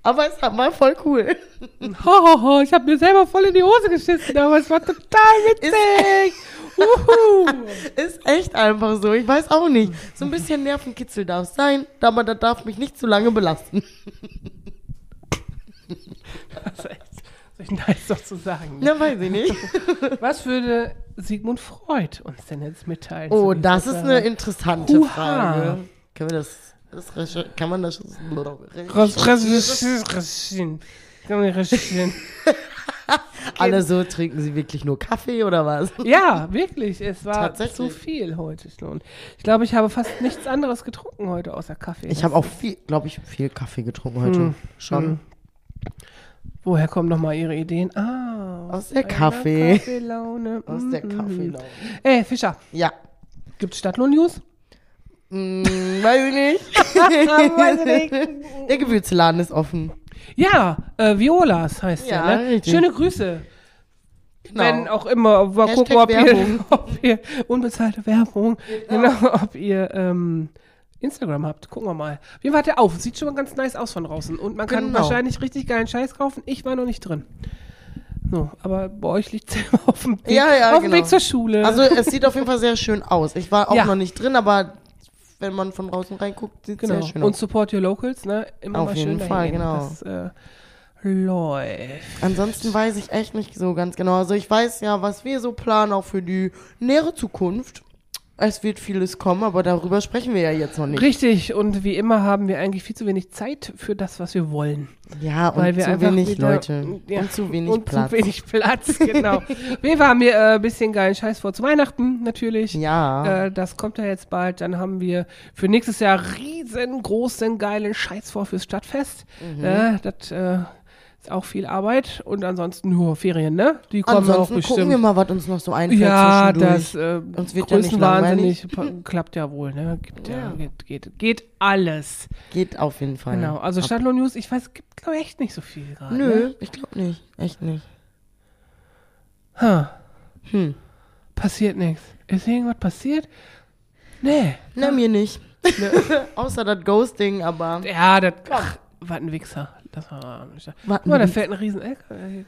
Aber es war voll cool. Ho, ho, ho, ich habe mir selber voll in die Hose geschissen, aber es war total witzig. Uhu. Ist echt einfach so. Ich weiß auch nicht. So ein bisschen Nervenkitzel darf es sein, aber das darf mich nicht zu lange belasten. Das ist echt so nice doch zu sagen. Ja, weiß ich nicht. Was würde Sigmund Freud uns denn jetzt mitteilen? Oh, zu das ist eine interessante Huha. Frage. Können wir das, das kann man das Res- res- res- res- alle so trinken sie wirklich nur Kaffee oder was? Ja, wirklich. Es war zu viel heute schon. Ich glaube, ich habe fast nichts anderes getrunken heute außer Kaffee. Ich habe auch viel, glaube ich, viel Kaffee getrunken heute. Hm. Schon. Hm. Woher kommen nochmal Ihre Ideen? Ah, Aus der einer Kaffee. Kaffeelaune. Aus der Mhm. Kaffeelaune. Ey, Fischer, Ja. gibt's Stadtlohn-News? Hm, weiß ich nicht. Weiß ich nicht. Der Gewürzladen ist offen. Ja, äh, Violas heißt Ja, ja, ne? richtig. Schöne Grüße. Genau. Wenn auch immer, mal Hashtag gucken, ob ihr, ob ihr, unbezahlte Werbung, genau, ob ihr ähm, Instagram habt. Gucken wir mal. Wie war der auf? Sieht schon mal ganz nice aus von draußen. Und man kann Genau. wahrscheinlich richtig geilen Scheiß kaufen. Ich war noch nicht drin. So, aber bei euch liegt es auf dem Weg, Ja, ja, auf dem genau. Weg zur Schule. Also es sieht auf jeden Fall sehr schön aus. Ich war auch Ja. noch nicht drin, aber wenn man von draußen reinguckt, sieht es genau. sehr schön Und aus. support your locals, ne? Immer Auf mal jeden schön Fall, dahin gehen. genau. Das äh, läuft. Ansonsten weiß ich echt nicht so ganz genau. Also ich weiß ja, was wir so planen, auch für die nähere Zukunft. Es wird vieles kommen, aber darüber sprechen wir ja jetzt noch nicht. Richtig, und wie immer haben wir eigentlich viel zu wenig Zeit für das, was wir wollen. Ja, und weil wir zu wenig wieder, Leute. Ja, und zu wenig und Platz. Zu wenig Platz, genau. wir haben äh, ein bisschen geilen Scheiß vor zu Weihnachten natürlich. Ja. Äh, das kommt ja jetzt bald. Dann haben wir für nächstes Jahr riesengroßen geilen Scheiß vor fürs Stadtfest. Mhm. Äh, das äh, ist auch viel Arbeit und ansonsten nur Ferien, ne? Die kommen auch Ansonsten bestimmt. gucken wir mal, was uns noch so einfällt ja, das äh, Uns wird ja Größenwahnsinnig pa- klappt ja wohl, ne? Gibt ja, Ja. Geht, geht, geht alles. Geht auf jeden Fall. Genau. Also Stadtlohn News, ich weiß, gibt glaube ich echt nicht so viel gerade. Nö, Ne? ich glaube nicht. Echt nicht. Ha, Hm. passiert nichts. Ist irgendwas passiert? Nee. Na, mir nicht. Außer das Ghosting, aber. Ja, das. Ach, was ein Wichser. Das war. Guck mal, da fällt ein riesen LKW.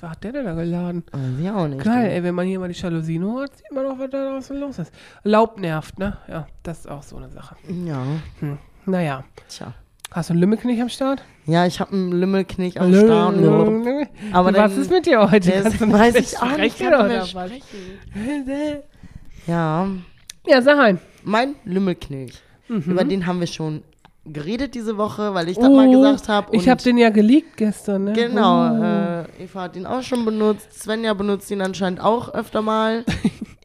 Was hat der denn da geladen? Weiß ich auch nicht. Geil, ey, wenn man hier mal die Jalousien holt, sieht man auch, was da draußen los ist. Laub nervt, ne? Ja, das ist auch so eine Sache. Ja, Hm. Naja. tja. Hast du einen Lümmelknich am Start? Ja, ich habe einen Lümmelknick am Start. Aber was ist mit dir heute? Das weiß ich auch nicht. oder was? Ja, Ja, sag ein. mein Lümmelknick. Mhm. Über den haben wir schon geredet diese Woche, weil ich das mal gesagt habe. Oh, Ich habe den ja geleakt gestern, ne? Genau, Oh. äh, Eva hat ihn auch schon benutzt. Svenja benutzt ihn anscheinend auch öfter mal.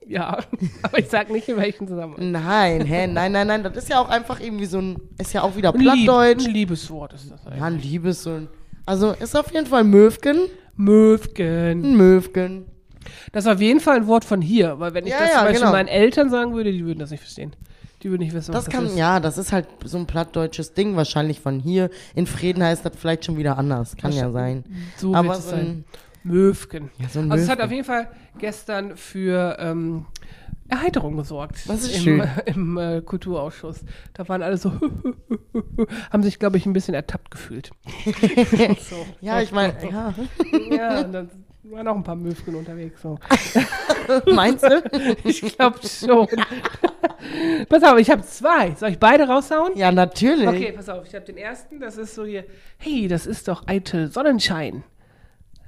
Ja, aber ich sag nicht in welchem Zusammenhang. Nein, hä, nein, nein, nein. Das ist ja auch einfach irgendwie so ein, ist ja auch wieder Ein, Lieb, Plattdeutsch. ein Liebeswort ist das eigentlich. Ja, ein Liebes so ein, also ist auf jeden Fall Möwken. Möwgen. Ein Möwken. Das ist auf jeden Fall ein Wort von hier, weil wenn ich Ja, das ja, zum Beispiel genau. meinen Eltern sagen würde, die würden das nicht verstehen. Die würden nicht wissen, was Das das kann, ist. ja, das ist halt so ein plattdeutsches Ding, wahrscheinlich von hier. In Frieden heißt das vielleicht schon wieder anders. Kann ja sein. So Aber wird es so sein. ein, Möwgen. ja, so Also es hat Möwken. auf jeden Fall gestern für ähm, Erheiterung gesorgt. Das ist im, schön. Im äh, Kulturausschuss. Da waren alle so, haben sich, glaube ich, ein bisschen ertappt gefühlt. so. Ja, ich meine, ja. Ja, dann waren auch ein paar Möwgen unterwegs. So. Meinst du? Ich glaube schon. pass auf, ich habe zwei. Soll ich beide raushauen? Ja, natürlich. Okay, pass auf, ich habe den ersten. Das ist so hier, hey, das ist doch eitel Sonnenschein.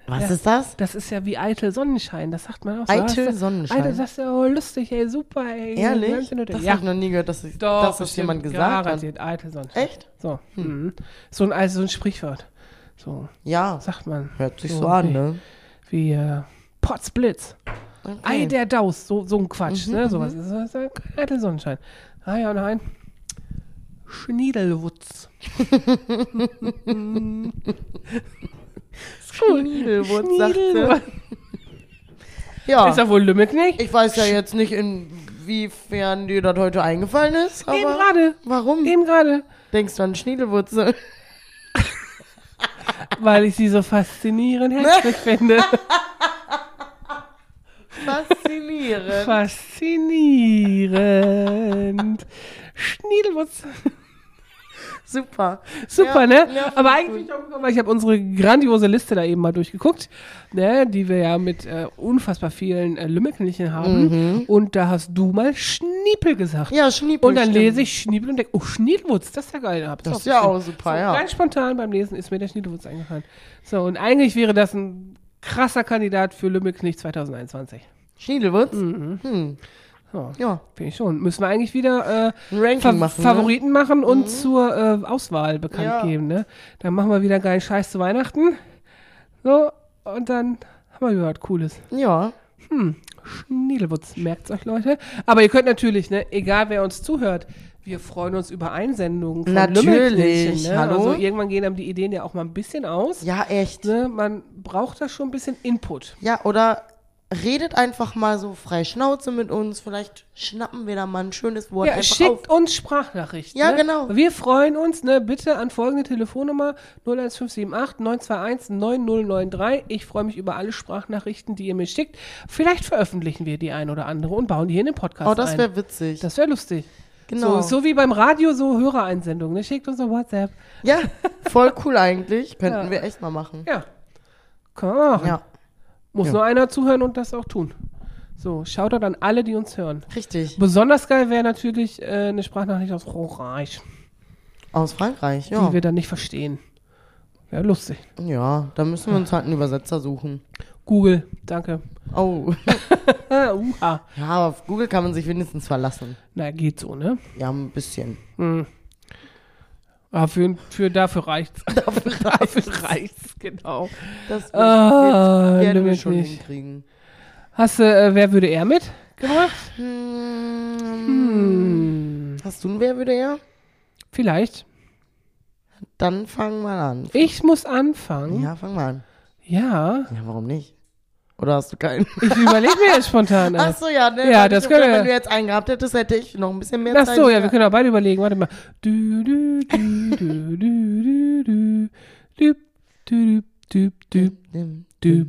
Was Ja. ist das? Das ist ja wie eitel Sonnenschein. Das sagt man auch so. Eitel Das Sonnenschein? Eitel, das ist ja oh, lustig, ey, super, ey. Ehrlich? Das ja. habe ich noch nie gehört, dass, ich, Doch, dass das jemand gesagt hat. garantiert, eitel Sonnenschein. Echt? So, mhm. so, ein, also so ein Sprichwort. So, Ja, sagt man. hört sich So, so an, ne? Wie äh, Potzblitz. Ei, der Daus, so, so ein Quatsch, Mhm, ne? Sowas. Das ist äh, eitel Sonnenschein. Ah ja, nein. Schniedelwutz. Schniedelwurz, sagt. Ja, Ist ja wohl Lümmel nicht? ich weiß ja jetzt nicht, inwiefern dir das heute eingefallen ist, Eben gerade. warum Eben gerade. denkst du an Schniedelwurzel? Weil ich sie so faszinierend hässlich finde. Faszinierend. Faszinierend. Schniedelwutz. Super. Super, Ja, ne? ja, Aber eigentlich weil ich habe unsere grandiose Liste da eben mal durchgeguckt, ne, die wir ja mit äh, unfassbar vielen äh, Lümmelknchen haben. Und da hast du mal Schniepel gesagt. Ja, Schniepel. und dann stimmt. lese ich Schniepel und denke, oh, Schniedelwutz, das ist ja geil. Hab's Das ist ja auch super, so, ja. Ganz spontan beim Lesen ist mir der Schniedelwutz eingefallen. So, und eigentlich wäre das ein krasser Kandidat für Lümmelknecht 2021. Schniedelwurz? Mhm. Hm. So, Ja, finde ich schon. Müssen wir eigentlich wieder äh, Fa machen. Favoriten machen und zur äh, Auswahl bekannt Ja. geben. Ne? Dann machen wir wieder geilen Scheiß zu Weihnachten. So, und dann haben wir wieder was Cooles. Ne? Ja. Schniedelwutz, merkt's euch, Leute. Aber ihr könnt natürlich, ne, egal wer uns zuhört, wir freuen uns über Einsendungen von Natürlich, Ne? hallo? Also irgendwann gehen einem die Ideen ja auch mal ein bisschen aus. Ja, echt. Ne? Man braucht da schon ein bisschen Input. Ja, oder redet einfach mal so frei Schnauze mit uns. Vielleicht schnappen wir da mal ein schönes Wort Ja, schickt auf. uns Sprachnachrichten. Ja, ne? genau. Wir freuen uns, ne, bitte an folgende Telefonnummer 01578 921 9093. Ich freue mich über alle Sprachnachrichten, die ihr mir schickt. Vielleicht veröffentlichen wir die ein oder andere und bauen die hier in den Podcast Oh, das ein. wäre witzig. Das wäre lustig. genau. So, so wie beim Radio, so Hörereinsendungen. Ne? Schickt uns eine WhatsApp. Ja, voll cool eigentlich. Könnten Ja. wir echt mal machen. Ja. Können wir mal machen. Ja, Muss Ja. nur einer zuhören und das auch tun. So, Shoutout an alle, die uns hören. richtig. Besonders geil wäre natürlich äh, eine Sprachnachricht aus Frankreich, Aus Frankreich, die ja. wir dann nicht verstehen. Wäre lustig. Ja, da müssen wir uns halt einen Übersetzer suchen. Google, danke. Oh. Uha. Ja, aber auf Google kann man sich wenigstens verlassen. Na, geht so, ne? Ja, ein bisschen. Aber für, für dafür reicht's. Dafür, dafür reicht's, genau. Das Ah, werden wir schon nicht. hinkriegen. Hast du, äh, wer würde er mit gemacht? Hm. Hast du einen Wer würde er? Vielleicht. Dann fang mal an. Ich muss anfangen. Ja, fang mal an. Ja. Ja, warum nicht? Oder hast du keinen? Ich überlege mir jetzt spontan. Ach so, ja, ne? Ja, das können wir- Wenn du jetzt einen gehabt hättest, hätte ich noch ein bisschen mehr Ach Zeit. so, ja, wir können auch beide überlegen. Warte mal. Du, du, du, du, du, du, du, du, du, du, du, du,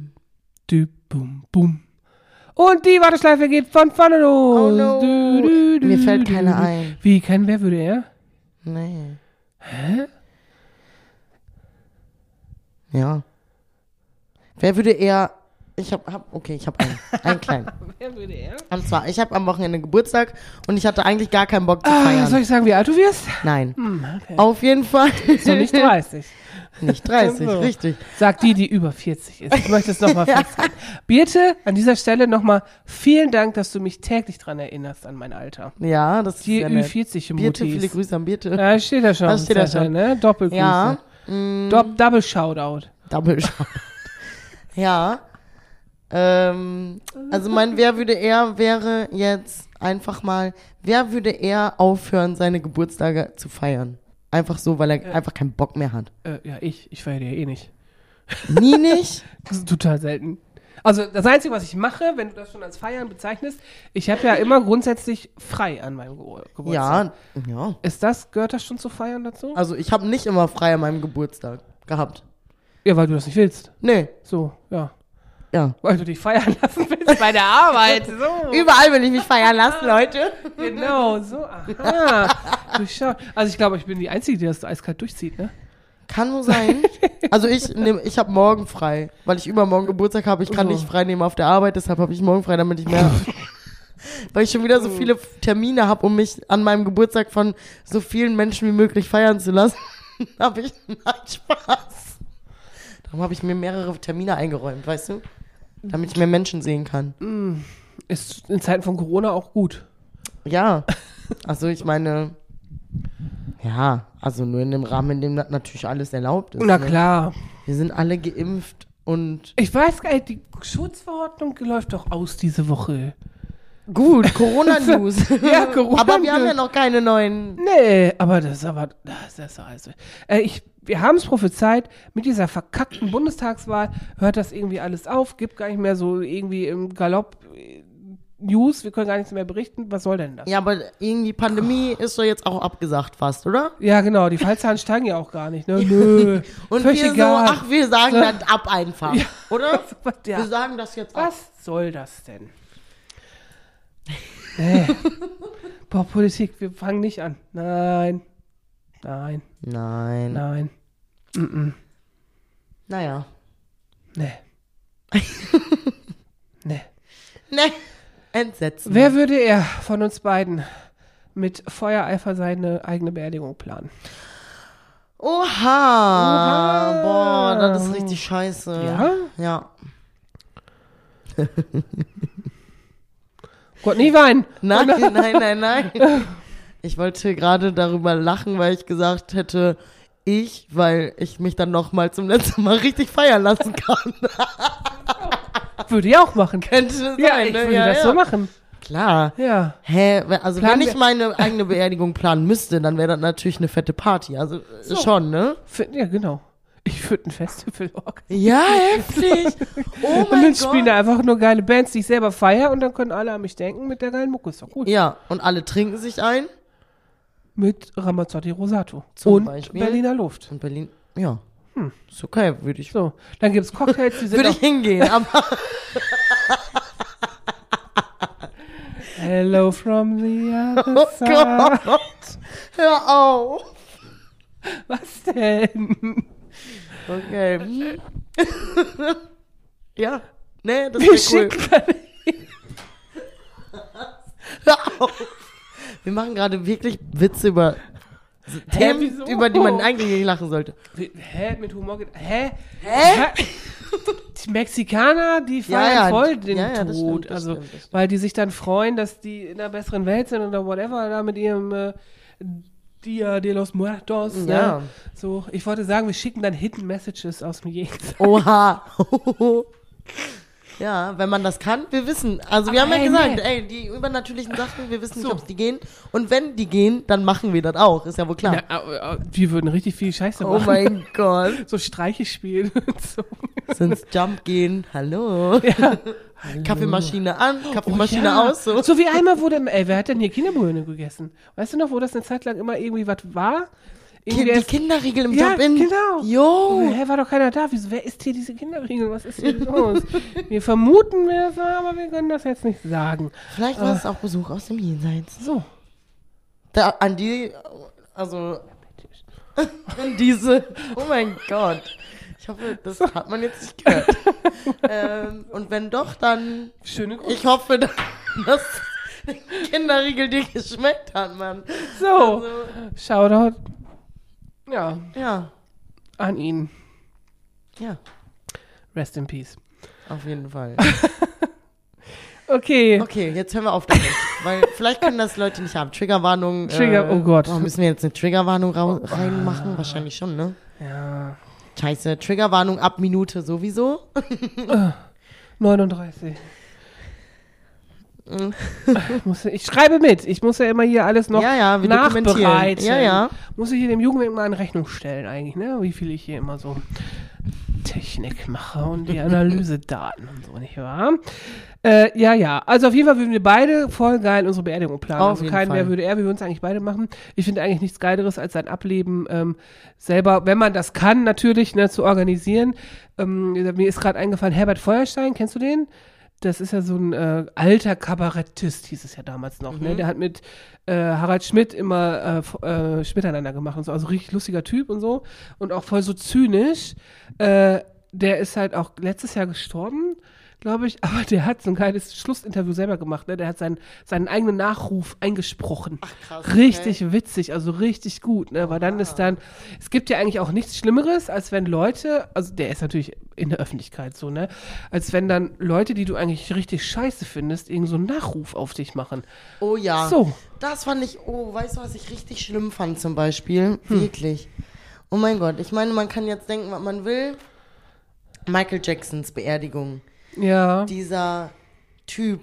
du, bum, bum. Und die Warteschleife geht von vorne los. Oh no. Du, du, du, Mir fällt keiner ein. Wie, kein wer würde er? Nee. Hä? Ja. Wer würde eher Ich hab, hab okay, ich habe einen. Einen kleinen. Wer würde er? Und zwar, ich habe am Wochenende Geburtstag und ich hatte eigentlich gar keinen Bock zu Ah, feiern. soll ich sagen, wie alt du wirst? Nein. Hm, okay. Auf jeden Fall. Ist noch nicht 30. Nicht 30, So. richtig. Sagt die, die über 40 ist. Ich möchte es nochmal festhalten. Birte, an dieser Stelle nochmal vielen Dank, dass du mich täglich dran erinnerst an mein Alter. Ja, das ist Die sehr nett. Ü40 Birte, viele Mutis. Grüße an Birte. Ja, steht da schon. Das steht da schon. Ne? Doppelgrüße. Ja. mm, Double Shoutout. Double Shot. ja. Ähm, also mein Wer würde er wäre jetzt einfach mal, wer würde er aufhören, seine Geburtstage zu feiern? Einfach so, weil er einfach keinen Bock mehr hat. Äh, ja, ich. Ich feiere dir eh nicht. Nie nicht? Das ist total selten. Also das Einzige, was ich mache, wenn du das schon als Feiern bezeichnest, ich habe ja immer grundsätzlich frei an meinem Ge Geburtstag. ja, ja. Ist das, gehört das schon zu feiern dazu? Also ich habe nicht immer frei an meinem Geburtstag gehabt. Ja, weil du das nicht willst. Nee, So, ja. Ja. Weil du dich feiern lassen willst bei der Arbeit. So. Überall will ich mich feiern lassen, Leute. Genau, so. Aha. Also ich glaube, ich bin die Einzige, die das eiskalt durchzieht, ne? Kann nur sein. Also ich nehm, ich habe morgen frei, weil ich übermorgen Geburtstag habe. Ich kann So. nicht frei nehmen auf der Arbeit, deshalb habe ich morgen frei, damit ich mehr, weil ich schon wieder so viele Termine habe, um mich an meinem Geburtstag von so vielen Menschen wie möglich feiern zu lassen. habe ich nein, Spaß. Darum habe ich mir mehrere Termine eingeräumt, weißt du, damit ich mehr Menschen sehen kann. Ist in Zeiten von Corona auch gut. Ja, also ich meine, ja, also nur in dem Rahmen, in dem das natürlich alles erlaubt ist. Na ne? klar. Wir sind alle geimpft und Ich weiß gar nicht, die Schutzverordnung läuft doch aus diese Woche. Gut, Corona-News. Ja, Corona Aber wir haben ja noch keine neuen. Nee, aber das ist aber, das ist also, äh, ich, wir haben es prophezeit, mit dieser verkackten Bundestagswahl hört das irgendwie alles auf, gibt gar nicht mehr so irgendwie im Galopp äh, News, wir können gar nichts mehr berichten, was soll denn das? Ja, aber irgendwie Pandemie ist doch jetzt auch abgesagt fast, oder? Ja, genau, die Fallzahlen steigen ja auch gar nicht, ne? Nö, Und völlig wir egal. so, ach, wir sagen So. dann ab einfach, oder? Ja. Wir sagen das jetzt ab. Was soll das denn? Nee. Boah, Politik, wir fangen nicht an. Nein. Nein, Nein. nein. Mm-mm. Naja. Nee. nee. Ne. Entsetzen. Wer würde er von uns beiden mit Feuereifer seine eigene Beerdigung planen? Oha. Oha. Boah, das ist richtig scheiße. Ja? Ja. Gott, nie weinen. Nein, nein, nein, nein. Ich wollte gerade darüber lachen, weil ich gesagt hätte, ich, weil ich mich dann noch mal zum letzten Mal richtig feiern lassen kann. Würde ich auch machen. Könnte sein, Ja, ich ne? würde ja, das ja. so machen. Klar. Ja. Hä, also Planen wenn ich meine eigene Beerdigung planen müsste, dann wäre das natürlich eine fette Party. Also äh, schon, ne? Für, ja, genau. Ich würde ein Festival organisieren. Ja, heftig. Oh Und mein dann spielen Gott. da einfach nur geile Bands, die ich selber feiere und dann können alle an mich denken mit der geilen Mucke. Ist doch gut. Ja, und alle trinken sich ein. Mit Ramazzotti Rosato. Zum und Beispiel? Berliner Luft. Und Berlin, ja. Ist okay, würde ich, So, dann gibt's Cocktails, die sind würde ich hingehen. Aber Hello from the other oh side. Gott, hör auf. Was denn? Okay. hm. ja, nee, das ist cool. Hör auf. Wir machen gerade wirklich Witze über so Themen, wieso? über die man eigentlich nicht lachen sollte. Wie- Hä? Mit Humor geht. Hä? Hä? Die Mexikaner, die feiern Ja, voll den ja, ja, das Tod. stimmt, das also, stimmt, das stimmt. weil die sich dann freuen, dass die in einer besseren Welt sind oder whatever, da mit ihrem äh, Dia de los Muertos. Ja. Ne? So, ich wollte sagen, wir schicken dann Hidden Messages aus dem Jenseits. Oha. ja, wenn man das kann, wir wissen. Also wir Aber haben ja gesagt, nee. ey, die übernatürlichen Sachen, wir wissen So. nicht, ob die gehen. Und wenn die gehen, dann machen wir das auch. Ist ja wohl klar. Ja, äh, wir würden richtig viel Scheiße oh machen. mein Gott. So Streiche spielen und so. Ins Jump gehen. Hallo. Kaffeemaschine an, Kaffeemaschine Oh ja. aus. So. So wie einmal wurde, ey, wer hat denn hier Kinderbrühe gegessen? Weißt du noch, wo das eine Zeit lang immer irgendwie was war? Irgendwie die erst- Kinderriegel im Ja, Jump-In. genau. Jo. Hä, war doch keiner da. Wieso, wer isst hier diese Kinderriegel? Was ist hier los? wir vermuten, es war, aber wir können das jetzt nicht sagen. Vielleicht war es auch Besuch aus dem Jenseits. So. Da, an die, also, an diese, oh mein Gott. Ich hoffe, das hat man jetzt nicht gehört. ähm, und wenn doch, dann Schöne Grüße. ich hoffe, dass der Kinderriegel dir geschmeckt hat, Mann. So, Also, Shoutout. Ja, ja, an ihn. ja, Rest in Peace. auf jeden Fall. Okay. Okay, jetzt hören wir auf damit. Weil vielleicht können das Leute nicht haben. Triggerwarnung. Trigger- äh, oh Gott. müssen wir jetzt eine Triggerwarnung reinmachen? Wahrscheinlich schon, ne? Ja. Scheiße, Triggerwarnung ab Minute sowieso. 39. ich, muss, ich schreibe mit. Ich muss ja immer hier alles noch Ja, ja, nachbereiten. Ja, ja. Muss ich hier dem Jugendweg mal in Rechnung stellen eigentlich, ne? Wie viel ich hier immer so Technik mache und die Analysedaten und so, nicht wahr? Äh, ja, ja. Also auf jeden Fall würden wir beide voll geil unsere Beerdigung planen. Auf also jeden kein Fall. Wer würde er, wir würden es eigentlich beide machen. Ich finde eigentlich nichts Geileres als sein Ableben ähm, selber, wenn man das kann, natürlich, ne, zu organisieren. Ähm, mir ist gerade eingefallen, Herbert Feuerstein, kennst du den? Das ist ja so ein äh, alter Kabarettist, hieß es ja damals noch. Ne? Der hat mit äh, Harald Schmidt immer äh, äh, miteinander gemacht und so. Also richtig lustiger Typ und so. Und auch voll so zynisch. Äh, der ist halt auch letztes Jahr gestorben, glaube ich. Aber der hat so ein geiles Schlussinterview selber gemacht. Ne? Der hat seinen, seinen eigenen Nachruf eingesprochen. krass, richtig witzig, also richtig gut. Ne? Weil dann ist dann, es gibt ja eigentlich auch nichts Schlimmeres, als wenn Leute, also der ist natürlich in der Öffentlichkeit so, ne? Als wenn dann Leute, die du eigentlich richtig scheiße findest, irgend so einen Nachruf auf dich machen. Oh ja. So. Das fand ich, oh, weißt du, was ich richtig schlimm fand zum Beispiel? Hm. Wirklich. Oh mein Gott, ich meine, man kann jetzt denken, was man will. Michael Jacksons Beerdigung. Ja. Dieser Typ,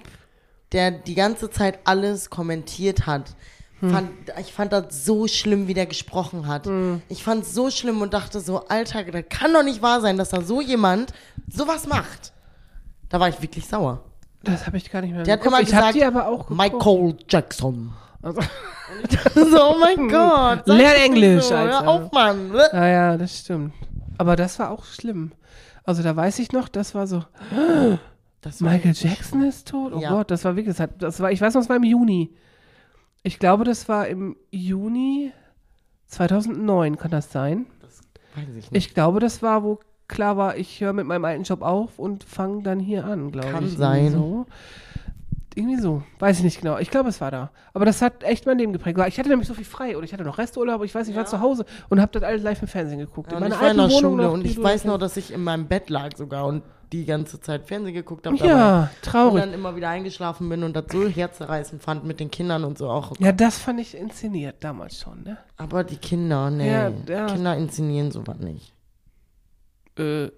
der die ganze Zeit alles kommentiert hat. Hm. Fand, ich fand das so schlimm, wie der gesprochen hat. Ich fand es so schlimm und dachte so, Alter, das kann doch nicht wahr sein, dass da so jemand sowas macht. Da war ich wirklich sauer. Das habe ich gar nicht mehr. Der hat Kopf. immer ich die aber auch geguckt. Michael Jackson. Also, so, oh mein Gott. sag Lern Englisch, so. Hör Alter. auf, Mann. ja, ja, das stimmt. Aber das war auch schlimm. Also da weiß ich noch, das war so, Das war Michael Jackson ist tot? Oh Ja. Gott, das war wirklich, das, das war, ich weiß noch, es war im Juni. Ich glaube, das war im Juni 2009, kann das sein? Weiß ich nicht. Ich glaube, das war, wo klar war, ich höre mit meinem alten Job auf und fange dann hier an, glaube ich. Kann sein. So. Irgendwie so. Weiß ich nicht genau. Ich glaube, es war da. Aber das hat echt mein Leben geprägt. Ich hatte nämlich so viel frei und ich hatte noch Resturlaub, ich weiß, ich war zu Hause und habe das alles live im Fernsehen geguckt. Ja, in und meiner ich war in der Wohnung Schule noch, und ich weiß noch dass ich in meinem Bett lag sogar und die ganze Zeit Fernsehen geguckt habe. Ja, Und traurig. dann immer wieder eingeschlafen bin und das so herzerreißend fand mit den Kindern und so auch. Ja, das fand ich inszeniert damals schon, ne? Aber die Kinder, nee. Ja, ja. Kinder inszenieren sowas nicht. Äh,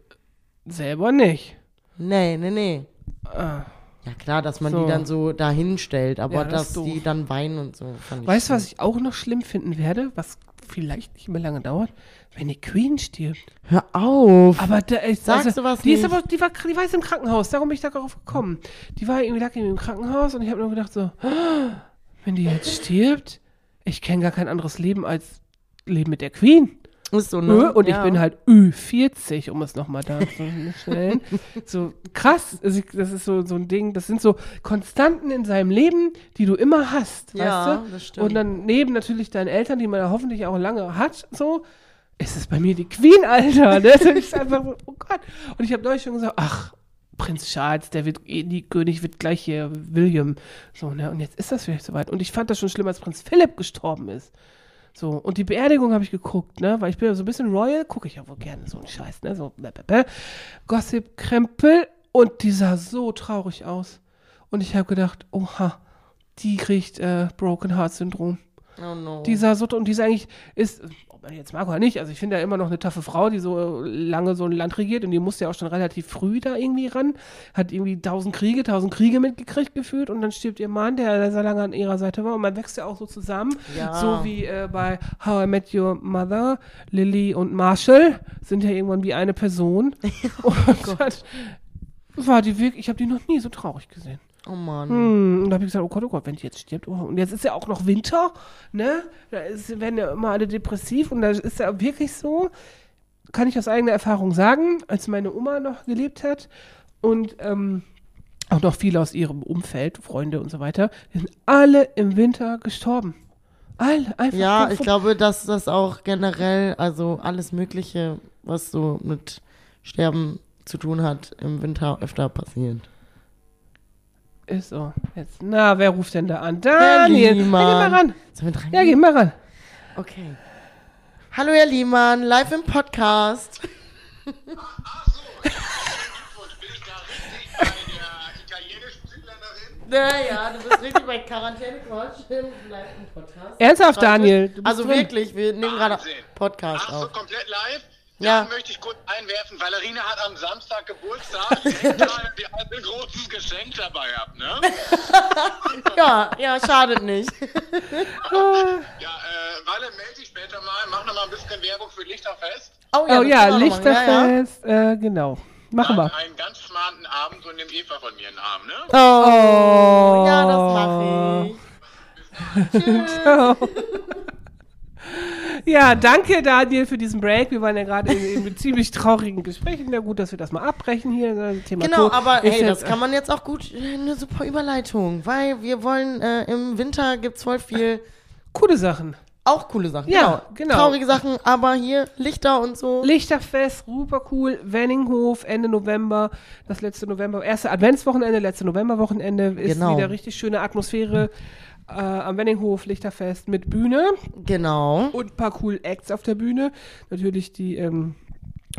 selber nicht. Nee, nee, nee. Ah. Ja klar, dass man So. die dann so dahin stellt, aber Ja, das dass ist die dann weinen und so. Ich Weißt du, was ich auch noch schlimm finden werde, was vielleicht nicht mehr lange dauert? Wenn die Queen stirbt. Hör auf. Aber da ist, Sagst du was die ist nicht? aber, die war, die war jetzt im Krankenhaus, darum bin ich darauf gekommen. Die war irgendwie, lag irgendwie im Krankenhaus und ich habe nur gedacht so, "Ah, wenn die jetzt stirbt, ich kenne gar kein anderes Leben als Leben mit der Queen. Ist so, ne? Und Ja. ich bin halt Ü40, um es nochmal da zu stellen. so krass, also das ist so, so ein Ding, das sind so Konstanten in seinem Leben, die du immer hast, Ja, weißt du? das stimmt. Und dann neben natürlich deinen Eltern, die man ja hoffentlich auch lange hat, so, ist es bei mir die Queen, Alter. Ne? Das ist einfach oh Gott. Und ich habe neulich schon gesagt, ach, Prinz Charles, der wird eh nie König, wird gleich hier William. So, ne? Und jetzt ist das vielleicht soweit. Und ich fand das schon schlimm, als Prinz Philipp gestorben ist. So, und die Beerdigung habe ich geguckt, ne? Weil ich bin ja so ein bisschen royal, gucke ich ja wohl gerne so einen Scheiß, ne? So blablabla. Gossip-Krempel und die sah so traurig aus. Und ich habe gedacht, oha, die kriegt äh, Broken Heart Syndrom. Oh no. Die sah so, und die ist eigentlich, ist, jetzt mag oder nicht, also ich finde ja immer noch eine taffe Frau, die so lange so ein Land regiert und die musste ja auch schon relativ früh da irgendwie ran, hat irgendwie tausend Kriege, tausend Kriege mitgekriegt gefühlt und dann stirbt ihr Mann, der sehr lange an ihrer Seite war und man wächst ja auch so zusammen, Ja. so wie äh, bei How I Met Your Mother, Lily und Marshall sind ja irgendwann wie eine Person. Und das war die wirklich, ich habe die noch nie so traurig gesehen. Oh Mann. Hm, und da habe ich gesagt, oh Gott, oh Gott, wenn die jetzt stirbt. Oh, und jetzt ist ja auch noch Winter, ne? Da ist, werden ja immer alle depressiv und da ist ja wirklich so, kann ich aus eigener Erfahrung sagen, als meine Oma noch gelebt hat und ähm, auch noch viele aus ihrem Umfeld, Freunde und so weiter, sind alle im Winter gestorben. Alle, einfach. Ja, ich glaube, dass das auch generell, also alles Mögliche, was so mit Sterben zu tun hat, im Winter öfter passiert. Ist so. Jetzt, na, wer ruft denn da an? Daniel. Ja, geh mal ran. Sollen wir dran Ja, geh mal ran. Okay. Hallo, Herr Liemann, live im Podcast. Ach so, Glückwunsch, bin ich da richtig bei der italienischen Südländerin? Naja, du bist richtig bei Quarantäne-Quatsch im live im Podcast. Ernsthaft, Daniel. Du bist Also drin. wirklich, wir nehmen gerade. Podcast Ach so, auf. komplett live? Ja. Da möchte ich kurz einwerfen, Valerina hat am Samstag Geburtstag. Da die ein großes Geschenk dabei hab, ne? Ja, ja, schadet nicht. Ja, äh, Walle, melde dich später mal, mach noch mal ein bisschen Werbung für Lichterfest. Oh ja, wir noch machen. Ja, ja. Lichterfest. Äh, genau. Machen wir. Einen ganz smarten Abend und nimm Eva von mir in den Arm, ne? Oh, ja, das mache ich. Ciao. Ja, danke Daniel für diesen Break. Wir waren ja gerade in, in ziemlich traurigen Gesprächen. Ja, gut, dass wir das mal abbrechen hier. Das Thema Genau, Tod aber hey, jetzt- das kann man jetzt auch gut, äh, eine super Überleitung, weil wir wollen, äh, im Winter gibt's voll viel, Coole Sachen. auch coole Sachen. Ja, genau. Traurige Sachen, aber hier Lichter und so. Lichterfest, super cool. Wenninghof, Ende November. Das letzte November, erste Adventswochenende, letzte Novemberwochenende ist Genau. wieder richtig schöne Atmosphäre. Äh, am Wenninghof, Lichterfest mit Bühne Genau. und ein paar cool Acts auf der Bühne. Natürlich die ähm,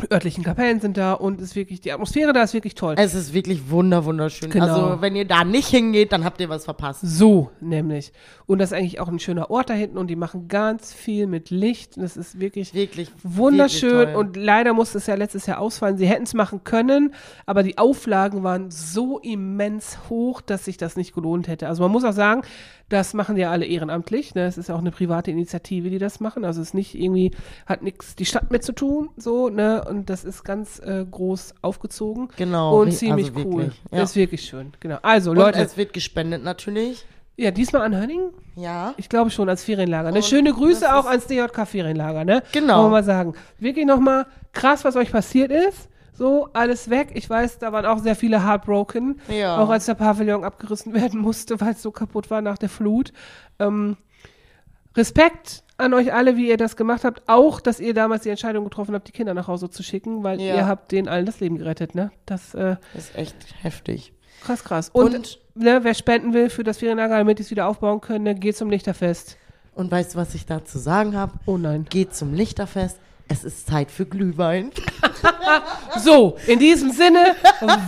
örtlichen Kapellen sind da und ist wirklich, die Atmosphäre da ist wirklich toll. Es ist wirklich wunder, wunderschön. Genau. Also, wenn ihr da nicht hingeht, dann habt ihr was verpasst. So, nämlich. Und das ist eigentlich auch ein schöner Ort da hinten und die machen ganz viel mit Licht. Das ist wirklich Wirklich. wunderschön wirklich und leider musste es ja letztes Jahr ausfallen. Sie hätten es machen können, aber die Auflagen waren so immens hoch, dass sich das nicht gelohnt hätte. Also man muss auch sagen, das machen ja alle ehrenamtlich. Ne? Es ist ja auch eine private Initiative, die das machen. Also es ist nicht irgendwie, hat nichts die Stadt mit zu tun, so, ne? Und das ist ganz äh, groß aufgezogen. Genau, Und ziemlich also cool. wirklich, ja. Ist wirklich schön. Genau. Also, Und Leute, es wird gespendet natürlich. ja, diesmal an Hönning? Ja. Ich glaube schon, als Ferienlager. Ne? Schöne das Grüße auch ans DJK-Ferienlager, ne? Genau. Wollen wir mal sagen. Wirklich nochmal krass, was euch passiert ist. So, alles weg. Ich weiß, da waren auch sehr viele heartbroken. Ja. Auch als der Pavillon abgerissen werden musste, weil es so kaputt war nach der Flut. Ähm, Respekt an euch alle, wie ihr das gemacht habt. Auch, dass ihr damals die Entscheidung getroffen habt, die Kinder nach Hause zu schicken, weil Ja. ihr habt denen allen das Leben gerettet, ne? Das, äh, Das ist echt heftig. krass, krass. Und, Und- ne, wer spenden will für das Ferienlager, damit die es wieder aufbauen können, ne, geht zum Lichterfest. Und weißt du, was ich dazu sagen habe? Oh nein. Geht zum Lichterfest. Es ist Zeit für Glühwein. So, in diesem Sinne,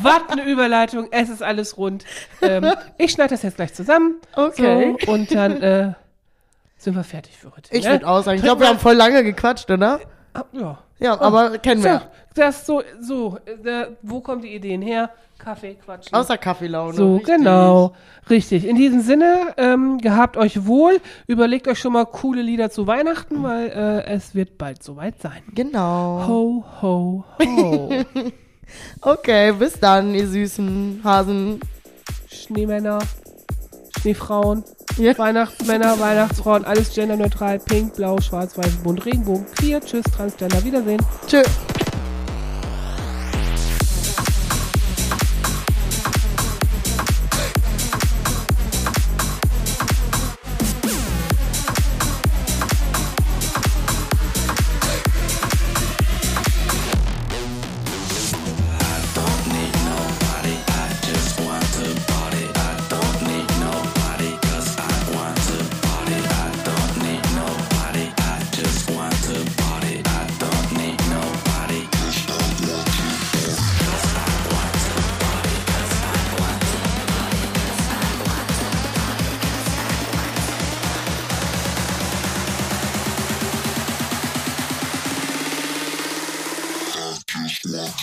was eine Überleitung, es ist alles rund. Ähm, ich schneide das jetzt gleich zusammen. Okay. So, und dann äh, sind wir fertig für heute. Ich ne? würde auch sagen, ich glaube, wir haben voll lange gequatscht, oder? Ah, Ja. Ja, aber kennen So, wir. das so, so, äh, wo kommen die Ideen her? Kaffee, quatschen. Außer Kaffeelaune. so, richtig. genau. Richtig. In diesem Sinne, ähm, gehabt euch wohl. Überlegt euch schon mal coole Lieder zu Weihnachten, weil äh, es wird bald soweit sein. Genau. Ho, ho, ho. Okay, bis dann, ihr süßen Hasen. Schneemänner, Schneefrauen, Ja. Weihnachtsmänner, Weihnachtsfrauen, alles genderneutral, pink, blau, schwarz, weiß, bunt, Regenbogen, queer, tschüss, Transgender, Wiedersehen. Tschüss.